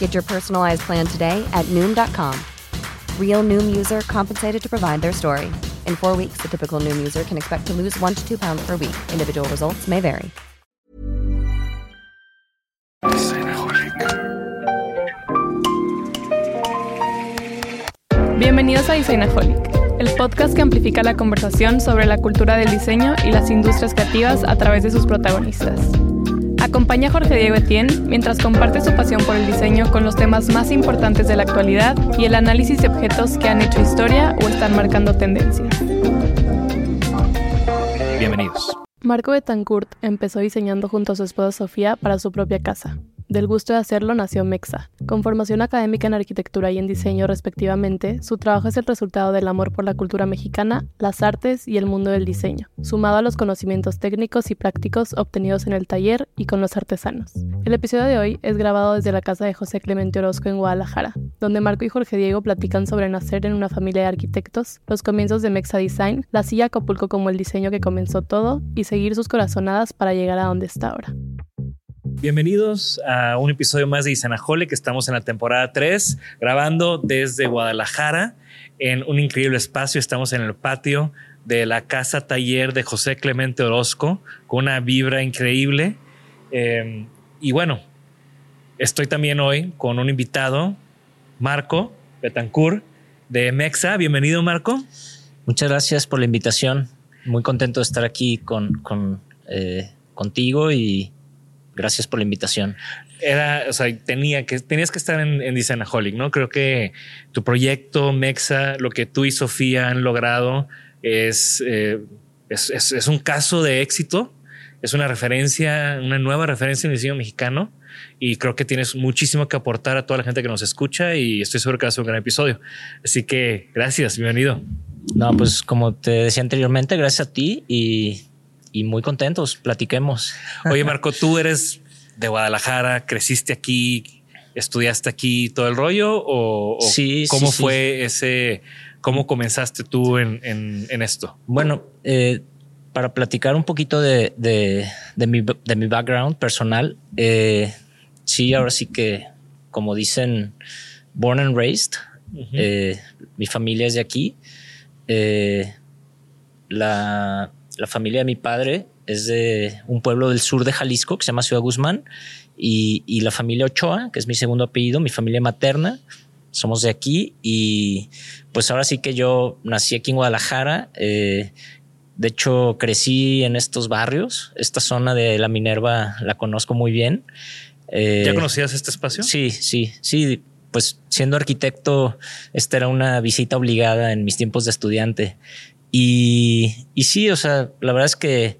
Get your personalized plan today at Noom.com. Real Noom user compensated to provide their story. In four weeks, the typical Noom user can expect to lose one to two pounds per week. Individual results may vary. Bienvenidos a Designaholic, el podcast que amplifica la conversación sobre la cultura del diseño y las industrias creativas a través de sus protagonistas. Acompaña a Jorge Diego Etienne mientras comparte su pasión por el diseño con los temas más importantes de la actualidad y el análisis de objetos que han hecho historia o están marcando tendencias. Bienvenidos. Marco Betancourt empezó diseñando junto a su esposa Sofía para su propia casa, del gusto de hacerlo nació Mexa. Con formación académica en arquitectura y en diseño respectivamente, su trabajo es el resultado del amor por la cultura mexicana, las artes y el mundo del diseño, sumado a los conocimientos técnicos y prácticos obtenidos en el taller y con los artesanos. El episodio de hoy es grabado desde la casa de José Clemente Orozco en Guadalajara, donde Marco y Jorge Diego platican sobre nacer en una familia de arquitectos, los comienzos de Mexa Design, la silla Acapulco como el diseño que comenzó todo y seguir sus corazonadas para llegar a donde está ahora. Bienvenidos a un episodio más de Isanajole, que estamos en la temporada 3, grabando desde Guadalajara en un increíble espacio. Estamos en el patio de la casa taller de José Clemente Orozco, con una vibra increíble. Eh, y bueno, estoy también hoy con un invitado, Marco Betancourt de Mexa. Bienvenido, Marco. Muchas gracias por la invitación. Muy contento de estar aquí con, con eh, contigo y Gracias por la invitación. Era, o sea, tenía que, tenías que estar en, en Designaholic, ¿no? Creo que tu proyecto, Mexa, lo que tú y Sofía han logrado es, eh, es, es, es, un caso de éxito. Es una referencia, una nueva referencia en el diseño mexicano. Y creo que tienes muchísimo que aportar a toda la gente que nos escucha y estoy seguro que va a ser un gran episodio. Así que gracias, bienvenido. No, pues como te decía anteriormente, gracias a ti y y muy contentos. Platiquemos. Oye, Marco, tú eres de Guadalajara, creciste aquí, estudiaste aquí todo el rollo o, sí, cómo sí, fue sí. ese, cómo comenzaste tú en, en, en esto? Bueno, eh, para platicar un poquito de, de, de, mi, de mi, background personal, eh, sí, ahora sí que, como dicen, born and raised, uh -huh. eh, mi familia es de aquí. Eh, la, la familia de mi padre es de un pueblo del sur de Jalisco que se llama Ciudad Guzmán y, y, la familia Ochoa, que es mi segundo apellido, mi familia materna, somos de aquí y pues ahora sí que yo nací aquí en Guadalajara. Eh, de hecho, crecí en estos barrios. Esta zona de la Minerva la conozco muy bien. Eh, ¿Ya conocías este espacio? Sí, sí, sí. Pues siendo arquitecto, esta era una visita obligada en mis tiempos de estudiante. Y, sí, o sea, la verdad es que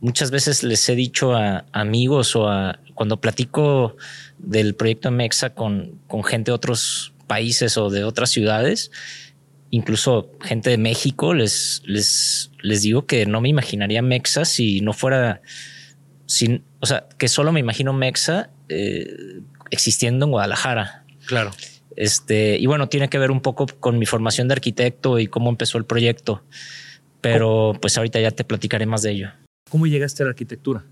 muchas veces les he dicho a, amigos o a cuando platico del proyecto Mexa con, con gente de otros países o de otras ciudades, incluso gente de México, les, les, les digo que no me imaginaría Mexa si no fuera, sin, o sea, que solo me imagino Mexa eh, existiendo en Guadalajara. Claro. Este, y bueno, tiene que ver un poco con mi formación de arquitecto y cómo empezó el proyecto. Pero pues ahorita ya te platicaré más de ello. ¿Cómo llegaste a la arquitectura?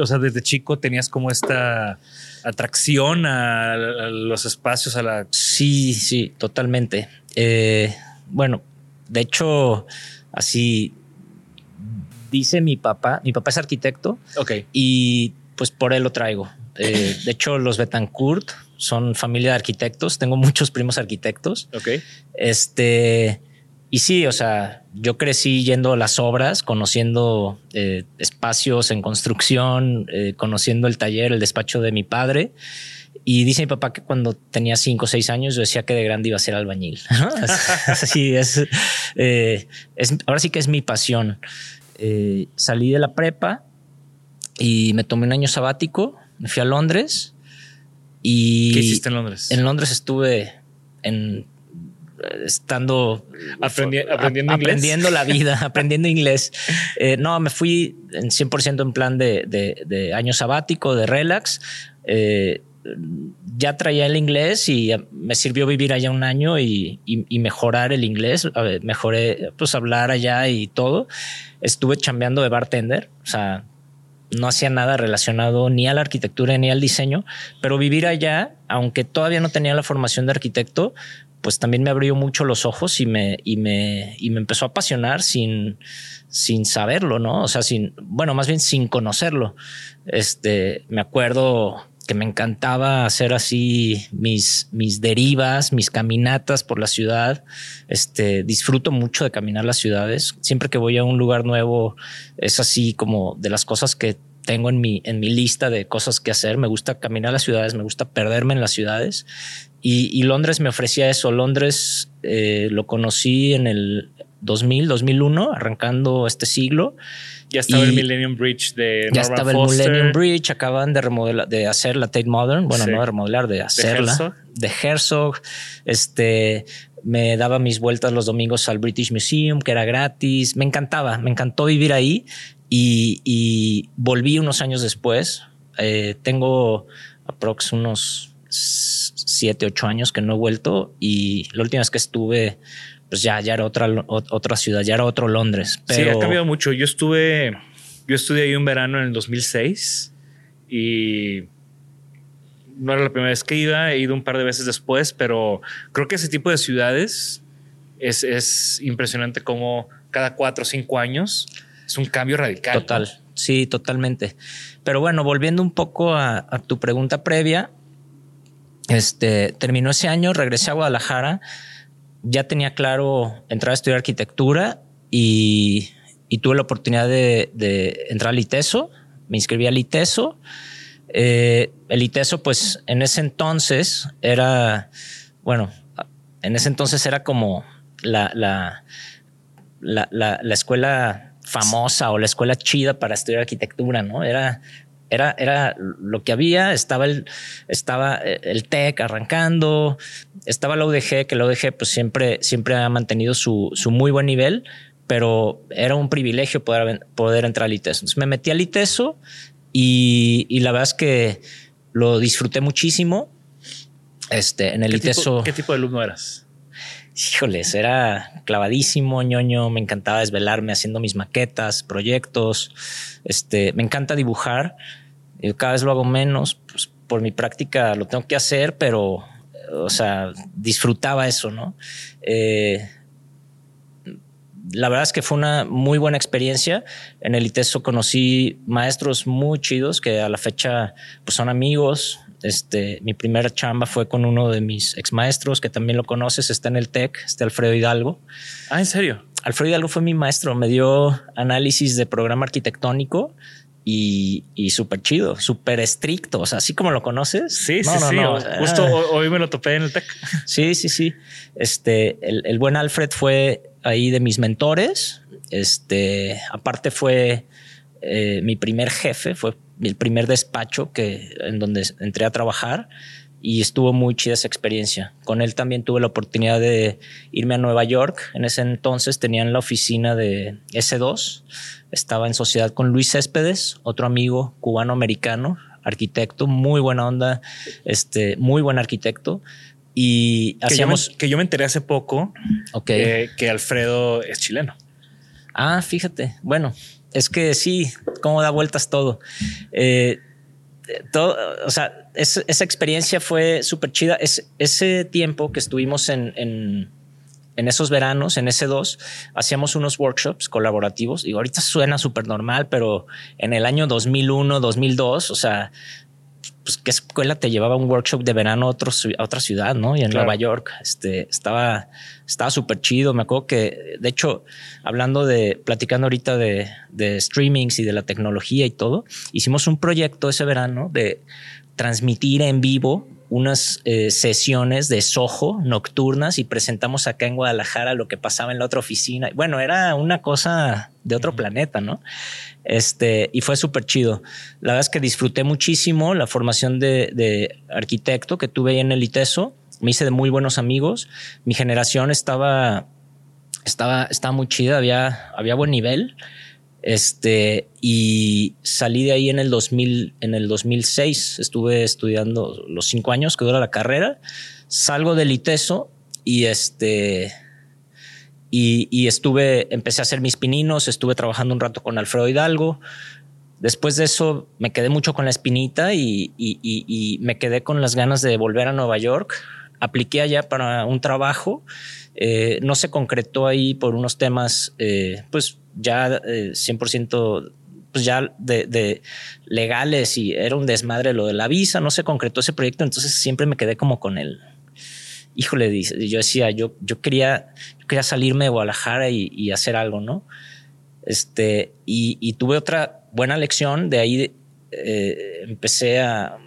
o sea, desde chico tenías como esta atracción a, los espacios, a la... Sí, sí, totalmente. Eh, bueno, de hecho, así dice mi papá, mi papá es arquitecto. Ok. Y pues por él lo traigo. Eh, de hecho, los Betancourt son familia de arquitectos. Tengo muchos primos arquitectos. Ok. Este, y sí, o sea, yo crecí yendo a las obras, conociendo eh, espacios en construcción, eh, conociendo el taller, el despacho de mi padre. Y dice mi papá que cuando tenía cinco o seis años yo decía que de grande iba a ser albañil. Así es, eh, es, ahora sí que es mi pasión. salí de la prepa y me tomé un año sabático, me fui a Londres. Y ¿Qué hiciste en Londres? En Londres estuve en estando aprendiendo, aprendiendo la vida, aprendiendo inglés. Eh, no, me fui en 100% en plan de, año sabático, de relax. Eh, ya traía el inglés y me sirvió vivir allá un año y, mejorar el inglés. mejoré, pues hablar allá y todo. Estuve chambeando de bartender, o sea, no hacía nada relacionado ni a la arquitectura ni al diseño, pero vivir allá, aunque todavía no tenía la formación de arquitecto, pues también me abrió mucho los ojos y me, y me, y me empezó a apasionar sin, sin saberlo, ¿no? O sea, sin, bueno, más bien sin conocerlo. Este, me acuerdo que me encantaba hacer así mis, mis derivas, mis caminatas por la ciudad. Este, disfruto mucho de caminar las ciudades. Siempre que voy a un lugar nuevo, es así como de las cosas que tengo en mi, en mi lista de cosas que hacer. Me gusta caminar las ciudades, me gusta perderme en las ciudades. Y, Londres me ofrecía eso. Londres eh, lo conocí en el 2000, 2001, arrancando este siglo. Ya estaba el Millennium Bridge de Ya estaba el Millennium Bridge, acaban de remodelar, de hacer la Tate Modern, bueno, no de remodelar, de hacerla. De Herzog. Este, me daba mis vueltas los domingos al British Museum, que era gratis. Me encantaba, me encantó vivir ahí y, volví unos años después. Eh, tengo aprox unos siete, ocho años que no he vuelto y la última vez que estuve, pues ya, ya era otra, otra ciudad, ya era otro Londres. Pero... Sí, ha cambiado mucho. Yo estuve, yo estudié ahí un verano en el 2006 y no era la primera vez que iba, he ido un par de veces después, pero creo que ese tipo de ciudades es, es impresionante como cada cuatro o cinco años es un cambio radical. Total, sí, totalmente. Pero bueno, volviendo un poco a, a tu pregunta previa, este, terminó ese año, regresé a Guadalajara, ya tenía claro entrar a estudiar arquitectura y, tuve la oportunidad de, entrar al ITESO, me inscribí al ITESO. Eh, el ITESO, pues en ese entonces era, bueno, en ese entonces era como la, la, la, la escuela famosa o la escuela chida para estudiar arquitectura, ¿no? Era era, era lo que había, estaba el, estaba eh, el TEC arrancando, estaba la UDG, que la UDG pues siempre, siempre ha mantenido su, su muy buen nivel, pero era un privilegio poder, poder entrar al ITESO. Entonces me metí al ITESO y, y la verdad es que lo disfruté muchísimo. Este, en el ITESO. ¿Qué tipo de alumno eras? Híjoles, era clavadísimo, ñoño, me encantaba desvelarme haciendo mis maquetas, proyectos, este, me encanta dibujar, y cada vez lo hago menos, pues por mi práctica lo tengo que hacer, pero, o sea, disfrutaba eso, ¿no? Eh, la verdad es que fue una muy buena experiencia. En el ITESO conocí maestros muy chidos que a la fecha pues, son amigos, este, mi primera chamba fue con uno de mis ex maestros, que también lo conoces, está en el TEC, este Alfredo Hidalgo. Ah, ¿en serio? Alfredo Hidalgo fue mi maestro, me dio análisis de programa arquitectónico y, y súper chido, súper estricto. O sea, así como lo conoces. Sí, sí, sí. Justo hoy me lo topé en el TEC. Sí, sí, sí. Este, el, el, buen Alfred fue ahí de mis mentores. Este, aparte fue eh, mi primer jefe, fue el primer despacho que, en donde entré a trabajar y estuvo muy chida esa experiencia. Con él también tuve la oportunidad de irme a Nueva York. En ese entonces tenían la oficina de S2. Estaba en sociedad con Luis Céspedes, otro amigo cubano-americano, arquitecto, muy buena onda, este, muy buen arquitecto. Y que hacíamos... Yo que yo me enteré hace poco okay. que Alfredo es chileno. Ah, fíjate. Bueno, es que sí, cómo da vueltas todo. Eh, todo, o sea, esa experiencia fue súper chida. Es, ese tiempo que estuvimos en, esos veranos, en ese 2, hacíamos unos workshops colaborativos. Y ahorita suena súper normal, pero en el año 2001, 2002, o sea, pues, ¿qué escuela te llevaba un workshop de verano a, otro, a otra ciudad, no? Y en Nueva York, este, estaba, estaba súper chido. Me acuerdo que, de hecho, hablando de, platicando ahorita de, de streamings y de la tecnología y todo, hicimos un proyecto ese verano de transmitir en vivo unas eh, sesiones de Soho nocturnas y presentamos acá en Guadalajara lo que pasaba en la otra oficina. Bueno, era una cosa de otro planeta, ¿no? Este, y fue súper chido. La verdad es que disfruté muchísimo la formación de, arquitecto que tuve ahí en el ITESO. Me hice de muy buenos amigos. Mi generación estaba, estaba, estaba muy chida, había, había buen nivel. Este, y salí de ahí en el 2000, en el 2006. Estuve estudiando los cinco años que dura la carrera. Salgo del ITESO y este, y, estuve, empecé a hacer mis pininos, estuve trabajando un rato con Alfredo Hidalgo. Después de eso me quedé mucho con la espinita y, y, me quedé con las ganas de volver a Nueva York. Apliqué allá para un trabajo. Eh, no se concretó ahí por unos temas, eh, pues ya 100% eh, pues ya de, legales y era un desmadre lo de la visa, no se concretó ese proyecto, entonces siempre me quedé como con él. Híjole, yo decía, yo, yo quería, quería salirme de Guadalajara y, hacer algo, ¿no? Este, y, tuve otra buena lección, de ahí eh, empecé a,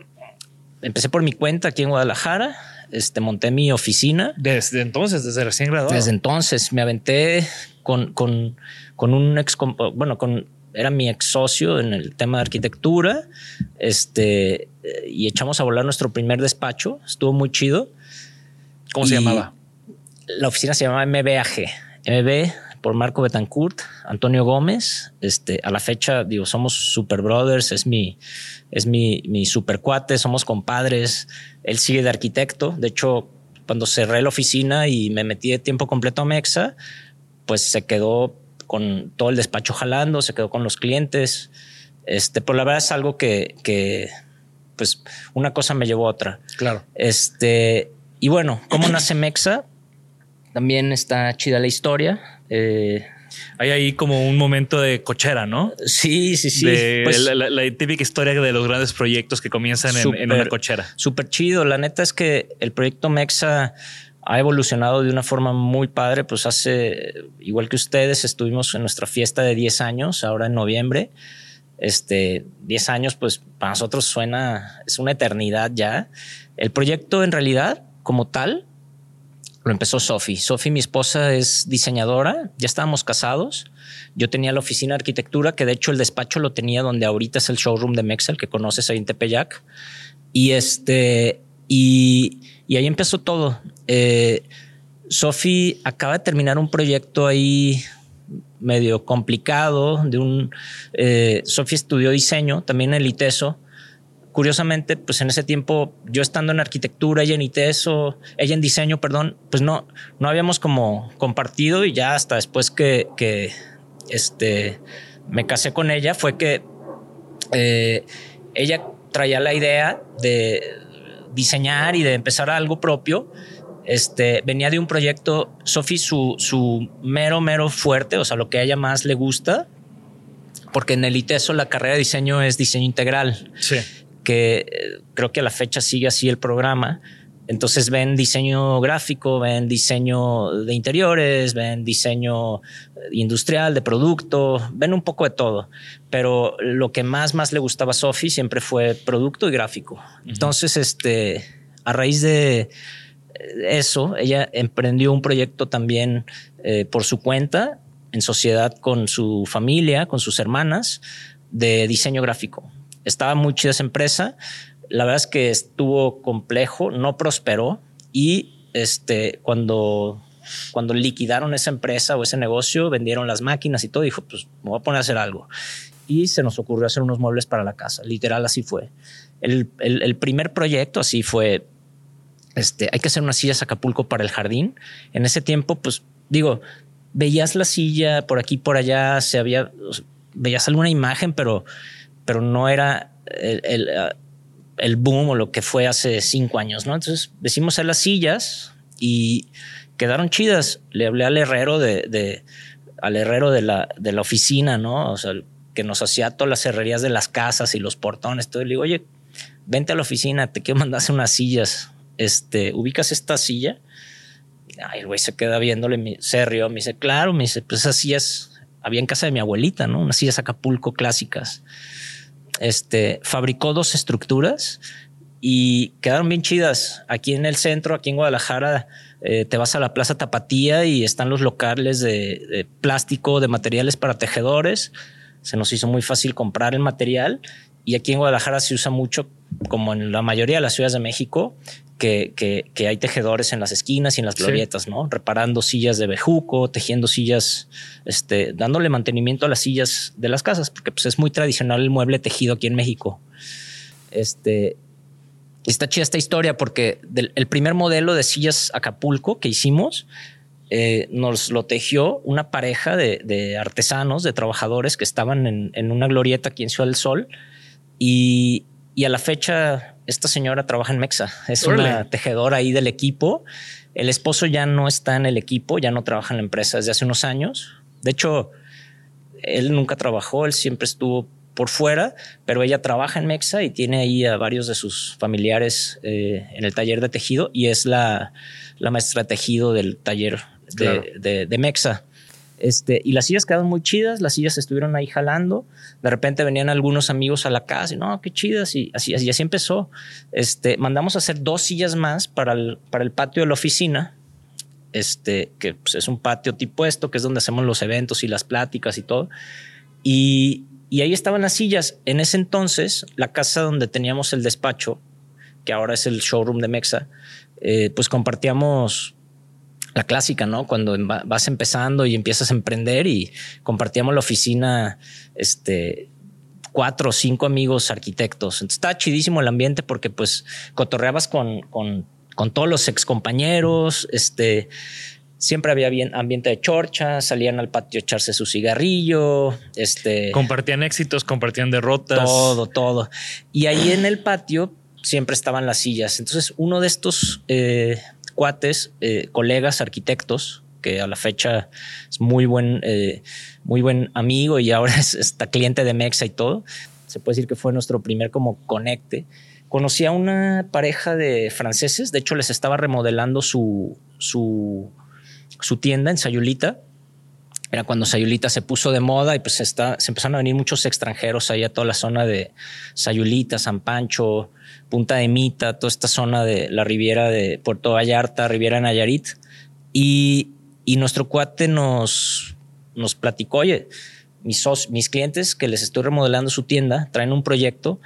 empecé por mi cuenta aquí en Guadalajara, este, monté mi oficina. Desde entonces, desde recién graduado. Desde entonces me aventé con, con, con un ex, bueno, con, era mi ex socio en el tema de arquitectura, este, y echamos a volar nuestro primer despacho, estuvo muy chido. ¿Cómo se llamaba? La oficina se llamaba MBAG, MB por Marco Betancourt, Antonio Gómez, este, a la fecha, digo, somos super brothers, es mi, es mi, mi super cuate, somos compadres, él sigue de arquitecto, de hecho, cuando cerré la oficina y me metí de tiempo completo a Mexa, pues se quedó con todo el despacho jalando, se quedó con los clientes. Este, pero la verdad es algo que, que pues una cosa me llevó a otra. Claro. Este, y bueno, ¿cómo nace Mexa? También está chida la historia. Eh, hay ahí como un momento de cochera, ¿no? Sí, sí, sí. Pues la, típica historia de los grandes proyectos que comienzan en, en, una cochera. Súper chido. La neta es que el proyecto Mexa ha evolucionado de una forma muy padre. Pues hace, igual que ustedes, estuvimos en nuestra fiesta de 10 años, ahora en noviembre. Este, 10 años, pues para nosotros suena, es una eternidad ya. El proyecto en realidad, como tal, lo empezó Sofi. Sofi, mi esposa, es diseñadora, ya estábamos casados. Yo tenía la oficina de arquitectura, que de hecho el despacho lo tenía donde ahorita es el showroom de Mexel, que conoces ahí en Tepeyac. Y este, y, ahí empezó todo. Eh, Sofi acaba de terminar un proyecto ahí medio complicado de un eh, Sofi estudió diseño también en el ITESO curiosamente pues en ese tiempo yo estando en arquitectura ella en ITESO ella en diseño perdón pues no no habíamos como compartido y ya hasta después que, que este me casé con ella fue que eh, ella traía la idea de diseñar y de empezar algo propio, este, venía de un proyecto, Sofi, su, su mero, mero fuerte, o sea, lo que a ella más le gusta, porque en el ITESO la carrera de diseño es diseño integral, sí. Que eh, creo que a la fecha sigue así el programa. Entonces ven diseño gráfico, ven diseño de interiores, ven diseño eh, industrial, de producto, ven un poco de todo. Pero lo que más, más le gustaba a Sophie siempre fue producto y gráfico. Entonces, este, a raíz de eso, ella emprendió un proyecto también eh, por su cuenta, en sociedad con su familia, con sus hermanas, de diseño gráfico. Estaba muy chida esa empresa la verdad es que estuvo complejo, no prosperó y este, cuando, cuando liquidaron esa empresa o ese negocio, vendieron las máquinas y todo, dijo, pues me voy a poner a hacer algo. Y se nos ocurrió hacer unos muebles para la casa, literal así fue. El, el, primer proyecto así fue, este, hay que hacer unas sillas Acapulco para el jardín. En ese tiempo, pues digo, veías la silla por aquí, por allá, se había, veías alguna imagen, pero, pero no era el, el, boom o lo que fue hace cinco años, ¿no? Entonces decimos a las sillas y quedaron chidas. Le hablé al herrero de, al herrero de la, de la oficina, ¿no? O sea, que nos hacía todas las herrerías de las casas y los portones. Todo. le digo, oye, vente a la oficina, te quiero mandar unas sillas. Este, ubicas esta silla. Ay, el güey se queda viéndole, se rió, me dice, claro, me dice, pues esas sillas había en casa de mi abuelita, ¿no? Unas sillas Acapulco clásicas. Este, fabricó dos estructuras y quedaron bien chidas. Aquí en el centro, aquí en Guadalajara, eh, te vas a la Plaza Tapatía y están los locales de, plástico, de materiales para tejedores. Se nos hizo muy fácil comprar el material y aquí en Guadalajara se usa mucho, como en la mayoría de las ciudades de México, que, que, hay tejedores en las esquinas y en las glorietas, ¿no? Reparando sillas de bejuco, tejiendo sillas, este, dándole mantenimiento a las sillas de las casas, porque pues, es muy tradicional el mueble tejido aquí en México. Este, está chida esta historia porque el primer modelo de sillas Acapulco que hicimos eh, nos lo tejió una pareja de, artesanos, de trabajadores que estaban en, una glorieta aquí en Ciudad del Sol y, a la fecha esta señora trabaja en Mexa, es una tejedora ahí del equipo. El esposo ya no está en el equipo, ya no trabaja en la empresa desde hace unos años. De hecho, él nunca trabajó, él siempre estuvo por fuera, pero ella trabaja en Mexa y tiene ahí a varios de sus familiares eh, en el taller de tejido y es la, maestra de tejido del taller de, Mexa. Este, y las sillas quedaron muy chidas, las sillas estuvieron ahí jalando. De repente venían algunos amigos a la casa y no, qué chidas. Y así, así, empezó. Este, mandamos a hacer dos sillas más para el, para el patio de la oficina. Este, que pues, es un patio tipo esto, que es donde hacemos los eventos y las pláticas y todo. Y, y ahí estaban las sillas. En ese entonces, la casa donde teníamos el despacho, que ahora es el showroom de Mexa, eh, pues compartíamos la clásica, ¿no? Cuando vas empezando y empiezas a emprender y compartíamos la oficina, este, cuatro o cinco amigos arquitectos. Entonces está chidísimo el ambiente porque pues cotorreabas con, con, con todos los ex compañeros, este, siempre había bien ambiente de chorcha, salían al patio a echarse su cigarrillo, este compartían éxitos, compartían derrotas, todo, todo. Y ahí en el patio siempre estaban las sillas. Entonces, uno de estos eh, cuates, eh, colegas arquitectos, que a la fecha es muy buen, eh, muy buen amigo y ahora es está cliente de Mexa y todo. Se puede decir que fue nuestro primer como conecte. Conocí a una pareja de franceses, de hecho les estaba remodelando su, su su tienda en Sayulita. Era cuando Sayulita se puso de moda y pues está, se empezaron a venir muchos extranjeros ahí a toda la zona de Sayulita, San Pancho, Punta de Mita, toda esta zona de la Riviera de Puerto Vallarta, Riviera Nayarit. Y, y nuestro cuate nos, nos platicó, oye, mis, mis clientes que les estoy remodelando su tienda traen un proyecto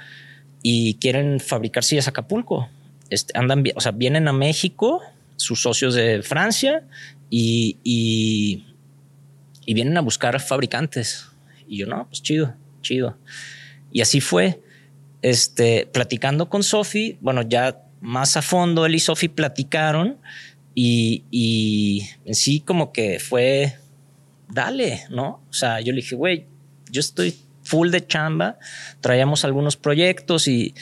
y quieren fabricar sillas Acapulco. Este, andan, o sea, vienen a México, sus socios de Francia, y, y, vienen a buscar fabricantes. Y yo, no, pues chido, chido. Y así fue. Este, platicando con Sofi, bueno, ya más a fondo él y Sofi platicaron y, y en sí como que fue, dale, ¿no? O sea, yo le dije, güey, yo estoy full de chamba, traíamos algunos proyectos y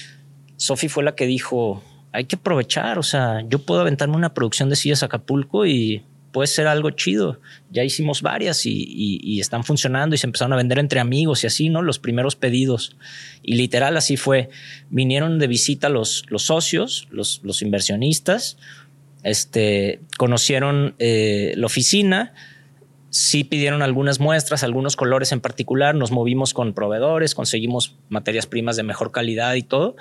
Sofi fue la que dijo, hay que aprovechar, o sea, yo puedo aventarme una producción de sillas Acapulco y puede ser algo chido. Ya hicimos varias y, están funcionando y se empezaron a vender entre amigos y así, ¿no? Los primeros pedidos. Y literal así fue. Vinieron de visita los, los socios, los, inversionistas, este, conocieron eh, la oficina, sí pidieron algunas muestras, algunos colores en particular, nos movimos con proveedores, conseguimos materias primas de mejor calidad y todo.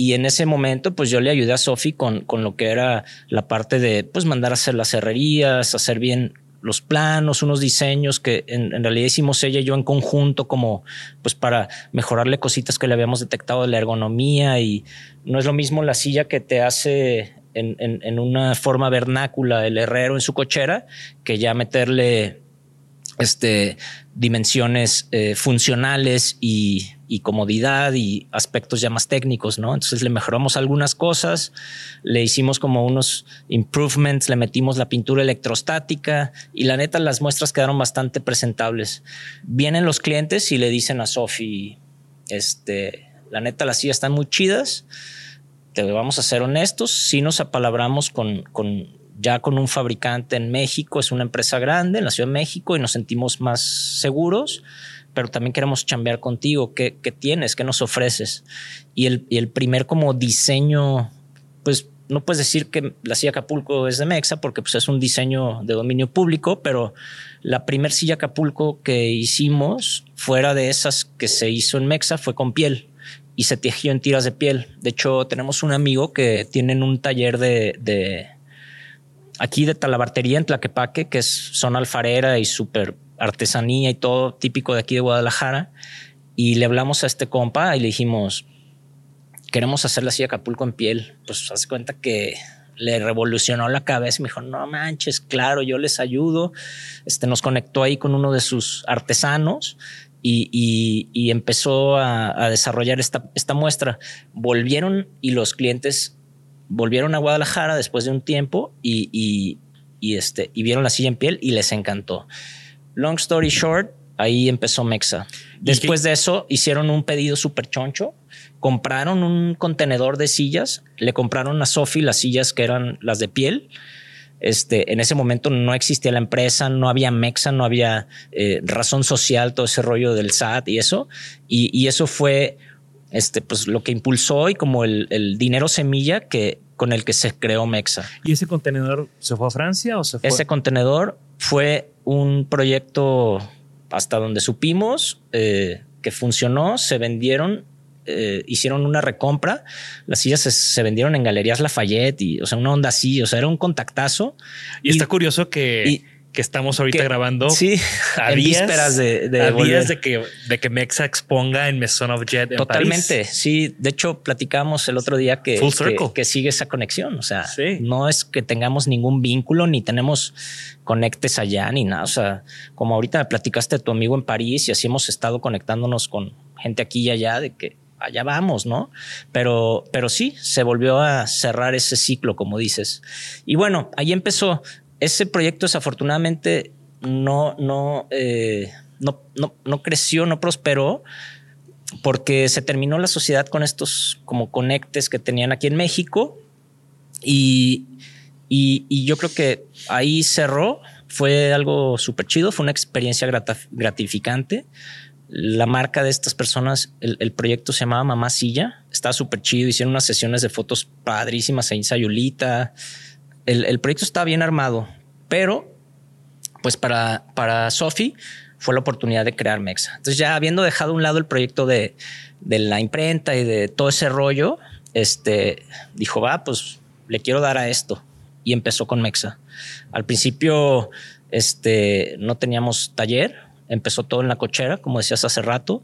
Y en ese momento, pues yo le ayudé a Sofi con, con lo que era la parte de pues mandar a hacer las herrerías, hacer bien los planos, unos diseños que en, realidad hicimos ella y yo en conjunto como pues para mejorarle cositas que le habíamos detectado de la ergonomía y no es lo mismo la silla que te hace en, en, una forma vernácula el herrero en su cochera que ya meterle este, dimensiones eh, funcionales y, comodidad y aspectos ya más técnicos, ¿no? Entonces le mejoramos algunas cosas, le hicimos como unos improvements, le metimos la pintura electrostática y la neta las muestras quedaron bastante presentables. Vienen los clientes y le dicen a Sofi, este, la neta las sillas están muy chidas, te vamos a ser honestos, si nos apalabramos con, con ya con un fabricante en México, es una empresa grande en la Ciudad de México y nos sentimos más seguros, pero también queremos chambear contigo. ¿Qué, tienes? ¿Qué nos ofreces? Y el, el, primer como diseño, pues no puedes decir que la silla Acapulco es de Mexa porque pues, es un diseño de dominio público, pero la primer silla Acapulco que hicimos fuera de esas que se hizo en Mexa fue con piel y se tejió en tiras de piel. De hecho, tenemos un amigo que tiene un taller de aquí de talabartería en Tlaquepaque, que es zona alfarera y súper artesanía y todo típico de aquí de Guadalajara. Y le hablamos a este compa y le dijimos, queremos hacer la silla Acapulco en piel. Pues hace cuenta que le revolucionó la cabeza y me dijo, no manches, claro, yo les ayudo. Este nos conectó ahí con uno de sus artesanos y, empezó a, desarrollar esta muestra. Volvieron y los clientes volvieron a Guadalajara después de un tiempo y, este, y vieron la silla en piel y les encantó. Long story short, ahí empezó Mexa. Después de eso hicieron un pedido súper choncho, compraron un contenedor de sillas, le compraron a Sofi las sillas que eran las de piel. Este, en ese momento no existía la empresa, no había Mexa, no había eh, razón social, todo ese rollo del SAT y eso. y eso fue este, pues lo que impulsó y como el, dinero semilla que con el que se creó Mexa. ¿Y ese contenedor se fue a Francia o se fue? Ese contenedor fue un proyecto hasta donde supimos eh, que funcionó, se vendieron, eh, hicieron una recompra, las sillas se, vendieron en Galerías Lafayette y, o sea, una onda así, o sea, era un contactazo. Y, está curioso que que estamos ahorita grabando. Sí, a días, de, de, días de que, de que Mexa exponga en Maison of Jet. Totalmente. Sí, de hecho, platicamos el otro día que, que, sigue esa conexión. O sea, no es que tengamos ningún vínculo ni tenemos conectes allá ni nada. O sea, como ahorita me platicaste de tu amigo en París y así hemos estado conectándonos con gente aquí y allá de que allá vamos, ¿no? Pero, pero sí, se volvió a cerrar ese ciclo, como dices. Y bueno, ahí empezó ese proyecto desafortunadamente no, no, eh, no, no, creció, no prosperó porque se terminó la sociedad con estos como conectes que tenían aquí en México y, y, yo creo que ahí cerró, fue algo súper chido, fue una experiencia gratificante. La marca de estas personas, el, proyecto se llamaba Mamá Silla, estaba súper chido, hicieron unas sesiones de fotos padrísimas en Sayulita, el, proyecto estaba bien armado, pero pues para, para Sofi fue la oportunidad de crear Mexa. Entonces ya habiendo dejado a un lado el proyecto de, la imprenta y de todo ese rollo, este, dijo, va, pues le quiero dar a esto. Y empezó con Mexa. Al principio este, no teníamos taller, empezó todo en la cochera, como decías hace rato.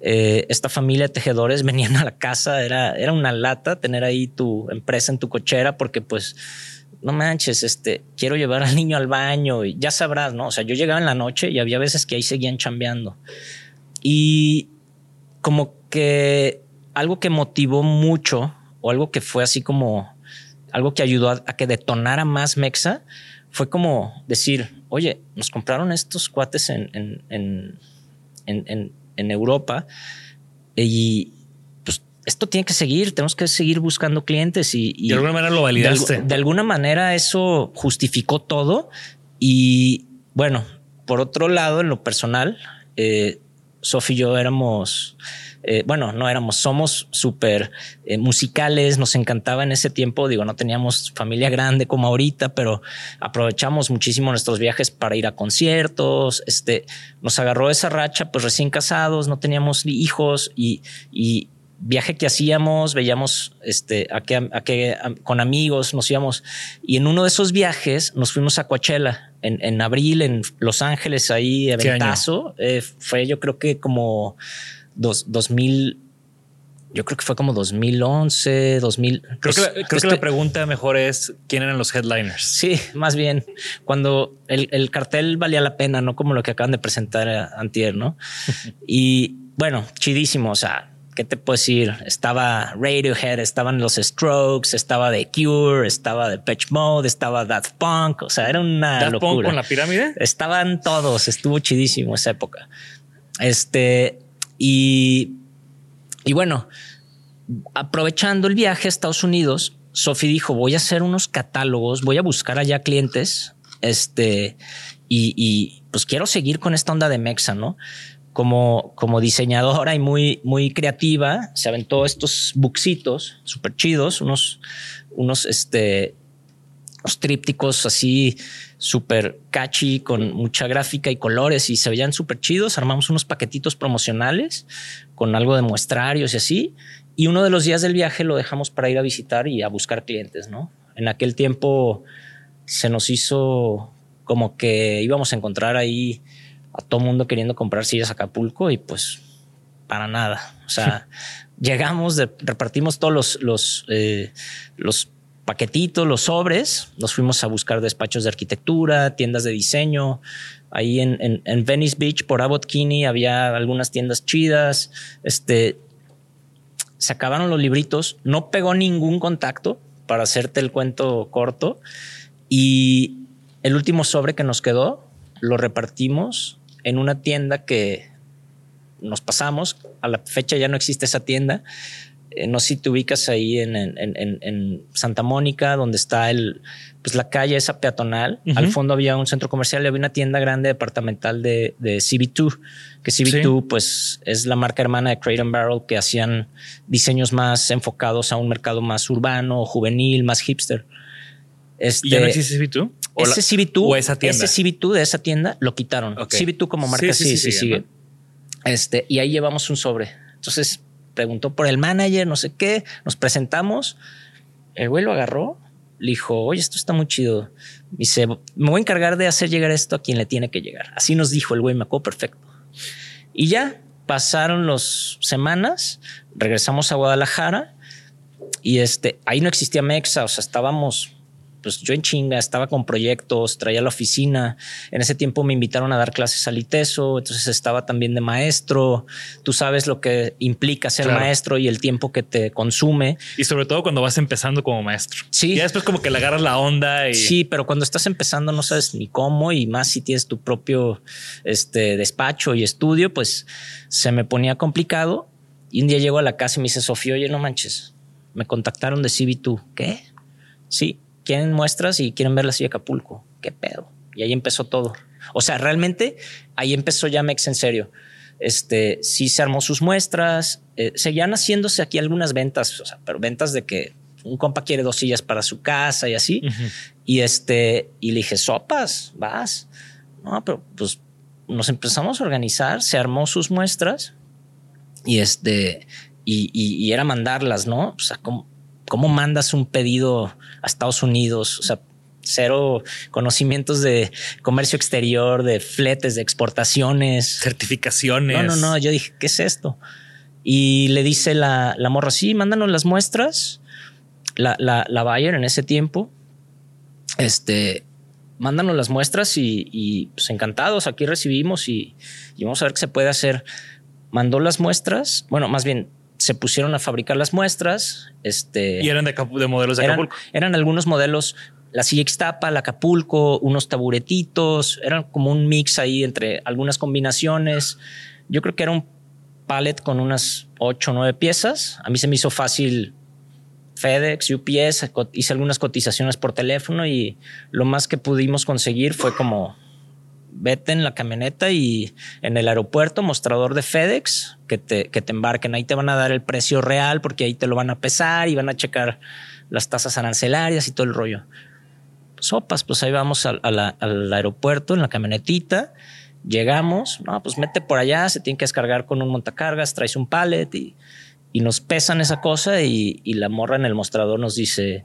Eh, esta familia de tejedores venían a la casa, era, era una lata tener ahí tu empresa en tu cochera porque pues no manches, este, quiero llevar al niño al baño y ya sabrás, ¿no? O sea, yo llegaba en la noche y había veces que ahí seguían chambeando. Y como que algo que motivó mucho o algo que fue así como algo que ayudó a, que detonara más Mexa fue como decir, oye, nos compraron estos cuates en, en, en, en Europa y, esto tiene que seguir, tenemos que seguir buscando clientes y, de alguna manera lo validaste. De, alguna manera eso justificó todo. Y bueno, por otro lado, en lo personal, eh, Sofi y yo éramos, eh, bueno, no éramos, somos súper eh, musicales, nos encantaba en ese tiempo, digo, no teníamos familia grande como ahorita, pero aprovechamos muchísimo nuestros viajes para ir a conciertos, este, nos agarró esa racha, pues recién casados, no teníamos hijos y, y, viaje que hacíamos, veíamos este, a que, a que con amigos nos íbamos. Y en uno de esos viajes nos fuimos a Coachella en, en abril en Los Ángeles, ahí, eventazo. Eh, fue yo creo que como dos, 2000, yo creo que fue como 2011, 2000. Creo, Pues, que, la, creo que la pregunta mejor es quién eran los headliners. Sí, más bien cuando el, el cartel valía la pena, no como lo que acaban de presentar a Antier, ¿no? y bueno, chidísimo. O sea, ¿qué te puedo decir? Estaba Radiohead, estaban los Strokes, estaba The Cure, estaba The Pitch Mode, estaba Daft Punk. O sea, era una Daft Punk locura. con la pirámide. Estaban todos, estuvo chidísimo esa época. Este, y, y bueno, aprovechando el viaje a Estados Unidos, Sophie dijo, voy a hacer unos catálogos, voy a buscar allá clientes, este, y, y, pues quiero seguir con esta onda de Mexa, ¿no? Como, como diseñadora y muy, muy creativa, se aventó estos buxitos súper chidos, unos, unos, este, unos trípticos así súper catchy con mucha gráfica y colores y se veían súper chidos. Armamos unos paquetitos promocionales con algo de muestrarios y así. Y uno de los días del viaje lo dejamos para ir a visitar y a buscar clientes, ¿no? En aquel tiempo se nos hizo como que íbamos a encontrar ahí a todo mundo queriendo comprar sillas a Acapulco y pues para nada. O sea, llegamos, de- repartimos todos los, los, eh, los paquetitos, los sobres, nos fuimos a buscar despachos de arquitectura, tiendas de diseño. Ahí en, en, en Venice Beach, por Abbot Kinney, había algunas tiendas chidas. Este, se acabaron los libritos, no pegó ningún contacto para hacerte el cuento corto. Y el último sobre que nos quedó lo repartimos en una tienda que nos pasamos. A la fecha ya no existe esa tienda. Eh, no sé si te ubicas ahí en, en- en- en Santa Mónica, donde está el, pues la calle esa peatonal. Al fondo había un centro comercial y había una tienda grande departamental de, de CB2, que CB2 pues es la marca hermana de Crate and Barrel que hacían diseños más enfocados a un mercado más urbano, juvenil, más hipster. Este, ¿Y ya no existe CB2? ¿O la- ese CB2 o esa tienda? ese CB2 de esa tienda lo quitaron. Ok. CB2 como marca Sí, sí, sigue, Este, y ahí llevamos un sobre. Entonces preguntó por el manager, no sé qué, nos presentamos. El güey lo agarró, le dijo, oye, esto está muy chido. Dice, me voy a encargar de hacer llegar esto a quien le tiene que llegar. Así nos dijo el güey, me acuerdo perfecto. Y ya pasaron las semanas, regresamos a Guadalajara y este, ahí no existía Mexa, o sea, estábamos, pues yo en chinga, estaba con proyectos, traía la oficina. En ese tiempo me invitaron a dar clases al ITESO, entonces estaba también de maestro. Tú sabes lo que implica ser Claro. maestro y el tiempo que te consume. Y sobre todo cuando vas empezando como maestro. Sí. Y después como que le agarras la onda y... Sí, pero cuando estás empezando no sabes ni cómo y más si tienes tu propio este, despacho y estudio, pues se me ponía complicado. Y un día llego a la casa y me dice, Sofía, oye, no manches, me contactaron de CB2. ¿Qué? Sí, quieren muestras y quieren ver la silla de Acapulco. ¿Qué pedo? Y ahí empezó todo. O sea, realmente ahí empezó ya Mex en serio. Este sí se armó sus muestras, eh, seguían haciéndose aquí algunas ventas, o sea, pero ventas de que un compa quiere dos sillas para su casa y así. Y este, y le dije, sopas, vas. No, pero pues nos empezamos a organizar, se armó sus muestras y este, y, y- y era mandarlas, ¿no? O sea, ¿cómo, ¿cómo mandas un pedido a Estados Unidos? O sea, cero conocimientos de comercio exterior, de fletes, de exportaciones. Certificaciones. No, no, no. Yo dije, ¿qué es esto? Y le dice la, la morra, sí, mándanos las muestras. La, la, la buyer en ese tiempo, este, mándanos las muestras y, y, pues encantados, aquí recibimos y, y vamos a ver qué se puede hacer. Mandó las muestras, bueno, más bien se pusieron a fabricar las muestras. Este, Y eran de, de modelos de eran, Acapulco. eran algunos modelos, la silla Ixtapa, la Acapulco, unos taburetitos, eran como un mix ahí entre algunas combinaciones. Yo creo que era un pallet con unas ocho o nueve piezas. A mí se me hizo fácil FedEx, UPS, hice algunas cotizaciones por teléfono y lo más que pudimos conseguir fue como vete en la camioneta y en el aeropuerto, mostrador de FedEx, que te, que te embarquen. Ahí te van a dar el precio real porque ahí te lo van a pesar y van a checar las tasas arancelarias y todo el rollo. Sopas, pues ahí vamos al, a la- al aeropuerto en la camionetita. Llegamos, no, pues mete por allá, se tiene que descargar con un montacargas, traes un pallet y, y nos pesan esa cosa y, y la morra en el mostrador nos dice,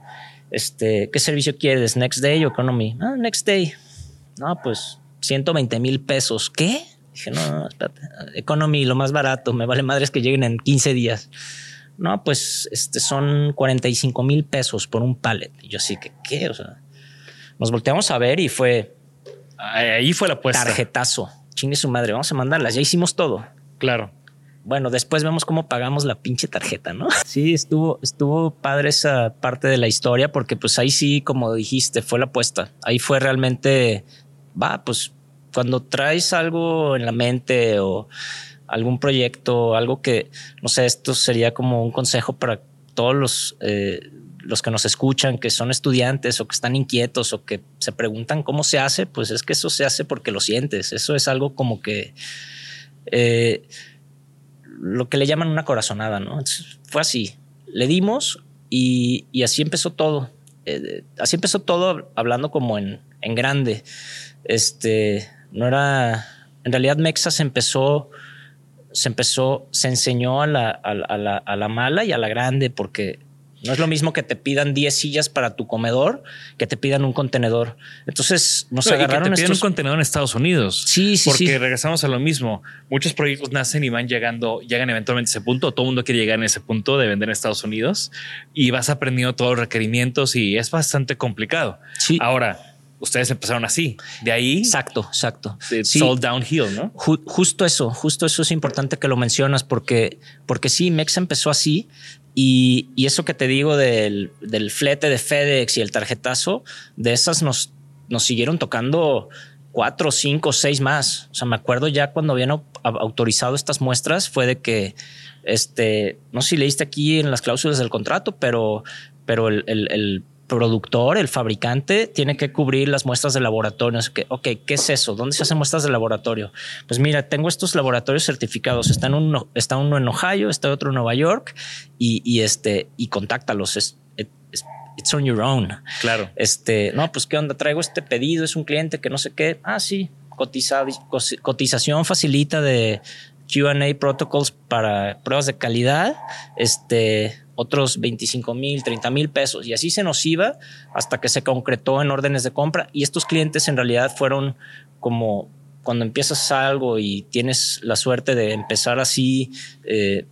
este, ¿qué servicio quieres? ¿Next Day o Economy? Ah, Next Day. No, pues 120 mil pesos. ¿Qué? Dije, no, no, espérate. Economy, lo más barato. Me vale madres que lleguen en 15 días. no, pues este son 45 mil pesos por un pallet. Y yo así que, ¿qué? O sea, nos volteamos a ver y fue Ahí fue la apuesta. tarjetazo. Chingue su madre, vamos a mandarlas. Ya hicimos todo. Claro. Bueno, después vemos cómo pagamos la pinche tarjeta, ¿no? Sí, estuvo, estuvo padre esa parte de la historia porque pues ahí sí, como dijiste, fue la apuesta. Ahí fue realmente, va, pues cuando traes algo en la mente o algún proyecto, algo que, no sé, esto sería como un consejo para todos los, eh, los que nos escuchan, que son estudiantes o que están inquietos o que se preguntan cómo se hace, pues es que eso se hace porque lo sientes. Eso es algo como que... eh, lo que le llaman una corazonada, ¿no? Fue así. Le dimos y, y así empezó todo. Eh, así empezó todo hablando como en, en grande. Este, no era. En realidad, Mexa se empezó, se empezó, se enseñó a la, a, la- a la, a la mala y a la grande, porque no es lo mismo que te pidan 10 sillas para tu comedor que te pidan un contenedor. Entonces nos No, y que agarraron te estos. un contenedor en Estados Unidos. Sí, sí, Porque sí. regresamos a lo mismo. Muchos proyectos nacen y van llegando, llegan eventualmente a ese punto. Todo el mundo quiere llegar en ese punto de vender en Estados Unidos y vas aprendiendo todos los requerimientos y es bastante complicado. Sí. Ahora, ustedes empezaron así. De ahí, Exacto, exacto. it's Sí. all downhill, ¿no? Ju- justo eso, justo eso es importante que lo mencionas porque, porque sí, Mexa empezó así y, y eso que te digo del, del flete de FedEx y el tarjetazo, de esas nos, nos siguieron tocando cuatro, cinco, seis más. O sea, me acuerdo ya cuando habían au- autorizado estas muestras fue de que, este, no sé si leíste aquí en las cláusulas del contrato, pero, pero el, el- el productor, el fabricante, tiene que cubrir las muestras de laboratorio. Ok, ¿qué es eso? ¿Dónde se hacen muestras de laboratorio? Pues mira, tengo estos laboratorios certificados. Está, en uno, está uno en Ohio, está otro en Nueva York y, y este, y contáctalos. Es, es- it's on your own. Claro. Este, no, pues qué onda, traigo este pedido, es un cliente que no sé qué. Ah, sí, cotiza- cotización facilita de QA protocols para pruebas de calidad, este, otros 25 mil, 30 mil pesos. Y así se nos iba hasta que se concretó en órdenes de compra. Y estos clientes en realidad fueron como cuando empiezas algo y tienes la suerte de empezar así. eh,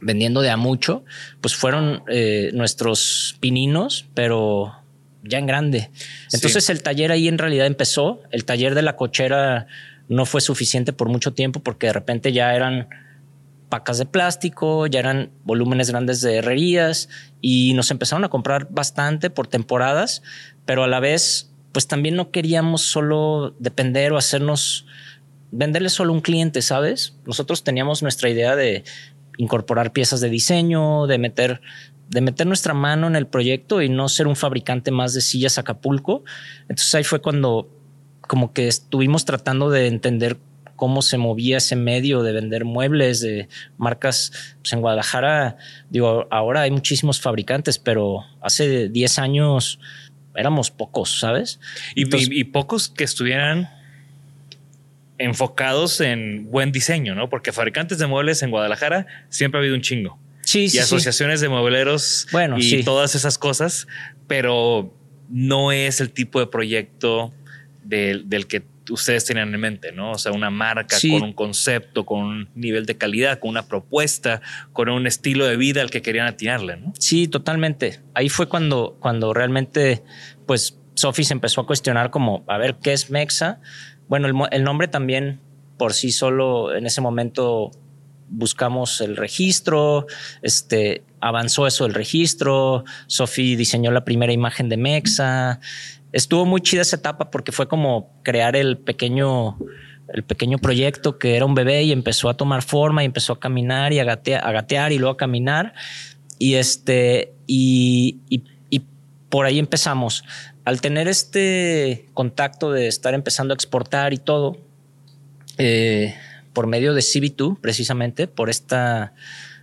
vendiendo de a mucho, pues fueron eh, nuestros pininos, pero ya en grande. Entonces el taller ahí en realidad empezó. El taller de la cochera no fue suficiente por mucho tiempo porque de repente ya eran pacas de plástico, ya eran volúmenes grandes de herrerías y nos empezaron a comprar bastante por temporadas, pero a la vez, pues también no queríamos solo depender o hacernos venderle solo un cliente, ¿sabes? Nosotros teníamos nuestra idea de incorporar piezas de diseño, de meter, de meter nuestra mano en el proyecto y no ser un fabricante más de sillas Acapulco. Entonces ahí fue cuando como que estuvimos tratando de entender cómo se movía ese medio de vender muebles de marcas pues en Guadalajara. Digo, ahora hay muchísimos fabricantes, pero hace 10 años éramos pocos, ¿sabes? Y, Entonces- y- y pocos que estuvieran enfocados en buen diseño, ¿no? Porque fabricantes de muebles en Guadalajara siempre ha habido un chingo. Sí, y sí, sí. asociaciones de muebleros Bueno, y sí. todas esas cosas, pero no es el tipo de proyecto del, del que ustedes tenían en mente, ¿no? O sea, una marca Sí. con un concepto, con un nivel de calidad, con una propuesta, con un estilo de vida al que querían atinarle, ¿no? Sí, totalmente. Ahí fue cuando, cuando realmente, pues, Sophie se empezó a cuestionar como, a ver, ¿qué es Mexa? Bueno, el, el nombre también por sí solo en ese momento buscamos el registro, este, avanzó eso el registro, Sophie diseñó la primera imagen de Mexa. Estuvo muy chida esa etapa porque fue como crear el pequeño, el pequeño proyecto que era un bebé y empezó a tomar forma y empezó a caminar y a gatear, y luego a caminar. Y este, y, y, y por ahí empezamos. Al tener este contacto de estar empezando a exportar y todo, eh, por medio de CB2, precisamente por esta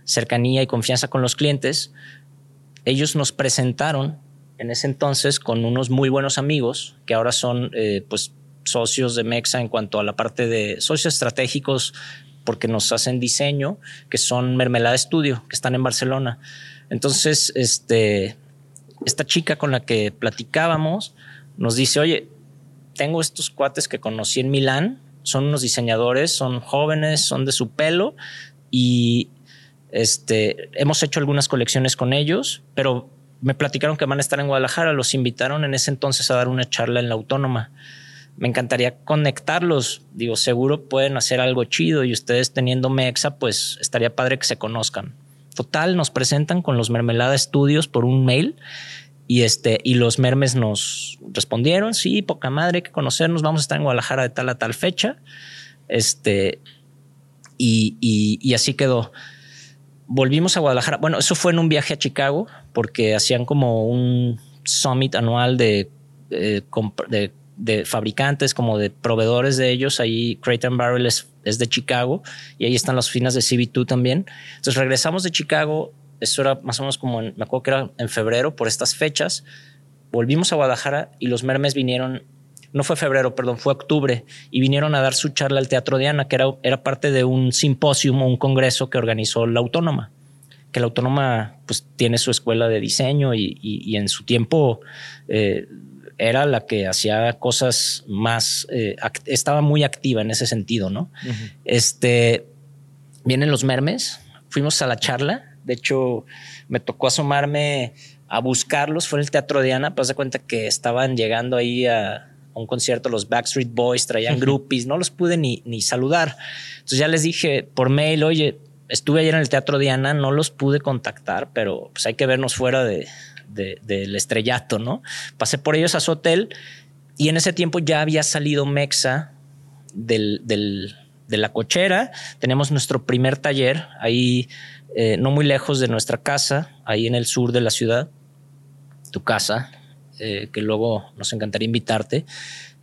cercanía y confianza con los clientes, ellos nos presentaron en ese entonces con unos muy buenos amigos que ahora son eh, pues socios de Mexa en cuanto a la parte de socios estratégicos porque nos hacen diseño, que son Mermelada Studio, que están en Barcelona. Entonces, este, esta chica con la que platicábamos nos dice, oye, tengo estos cuates que conocí en Milán, son unos diseñadores, son jóvenes, son de su pelo y, Este, hemos hecho algunas colecciones con ellos, pero me platicaron que van a estar en Guadalajara. Los invitaron en ese entonces a dar una charla en la Autónoma. Me encantaría conectarlos. Digo, seguro pueden hacer algo chido y ustedes teniendo Mexa, pues estaría padre que se conozcan. Total, nos presentan con los Mermelada Estudios por un mail y este, y los mermes nos respondieron, sí, poca madre, que conocernos, vamos a estar en Guadalajara de tal a tal fecha. Este, y, y, así quedó. Volvimos a Guadalajara. Bueno, eso fue en un viaje a Chicago, porque hacían como un summit anual de, eh, de, de, fabricantes, como de proveedores de ellos. Ahí Crate Barrel es, de Chicago y ahí están las oficinas de CB2 también. Entonces regresamos de Chicago eso era más o menos como, en, me acuerdo que era en febrero, por estas fechas. Volvimos a Guadalajara y los mermes vinieron, no fue febrero, perdón, fue octubre, y vinieron a dar su charla al Teatro Diana, que era, era parte de un simposio un congreso que organizó la Autónoma. Que la Autónoma pues tiene su escuela de diseño y, y, en su tiempo eh, era la que hacía cosas más, eh, estaba muy activa en ese sentido, ¿no? Este, vienen los mermes, fuimos a la charla de hecho, me tocó asomarme a buscarlos. Fue en el Teatro Diana, pues de cuenta que estaban llegando ahí a, un concierto los Backstreet Boys, traían groupies, no los pude ni, ni saludar. Entonces ya les dije por mail, oye, estuve ayer en el Teatro Diana, no los pude contactar, pero pues hay que vernos fuera de, del estrellato, ¿no? Pasé por ellos a su hotel y en ese tiempo ya había salido Mexa del, de la cochera. Tenemos nuestro primer taller ahí eh, no muy lejos de nuestra casa, ahí en el sur de la ciudad, tu casa, eh, que luego nos encantaría invitarte.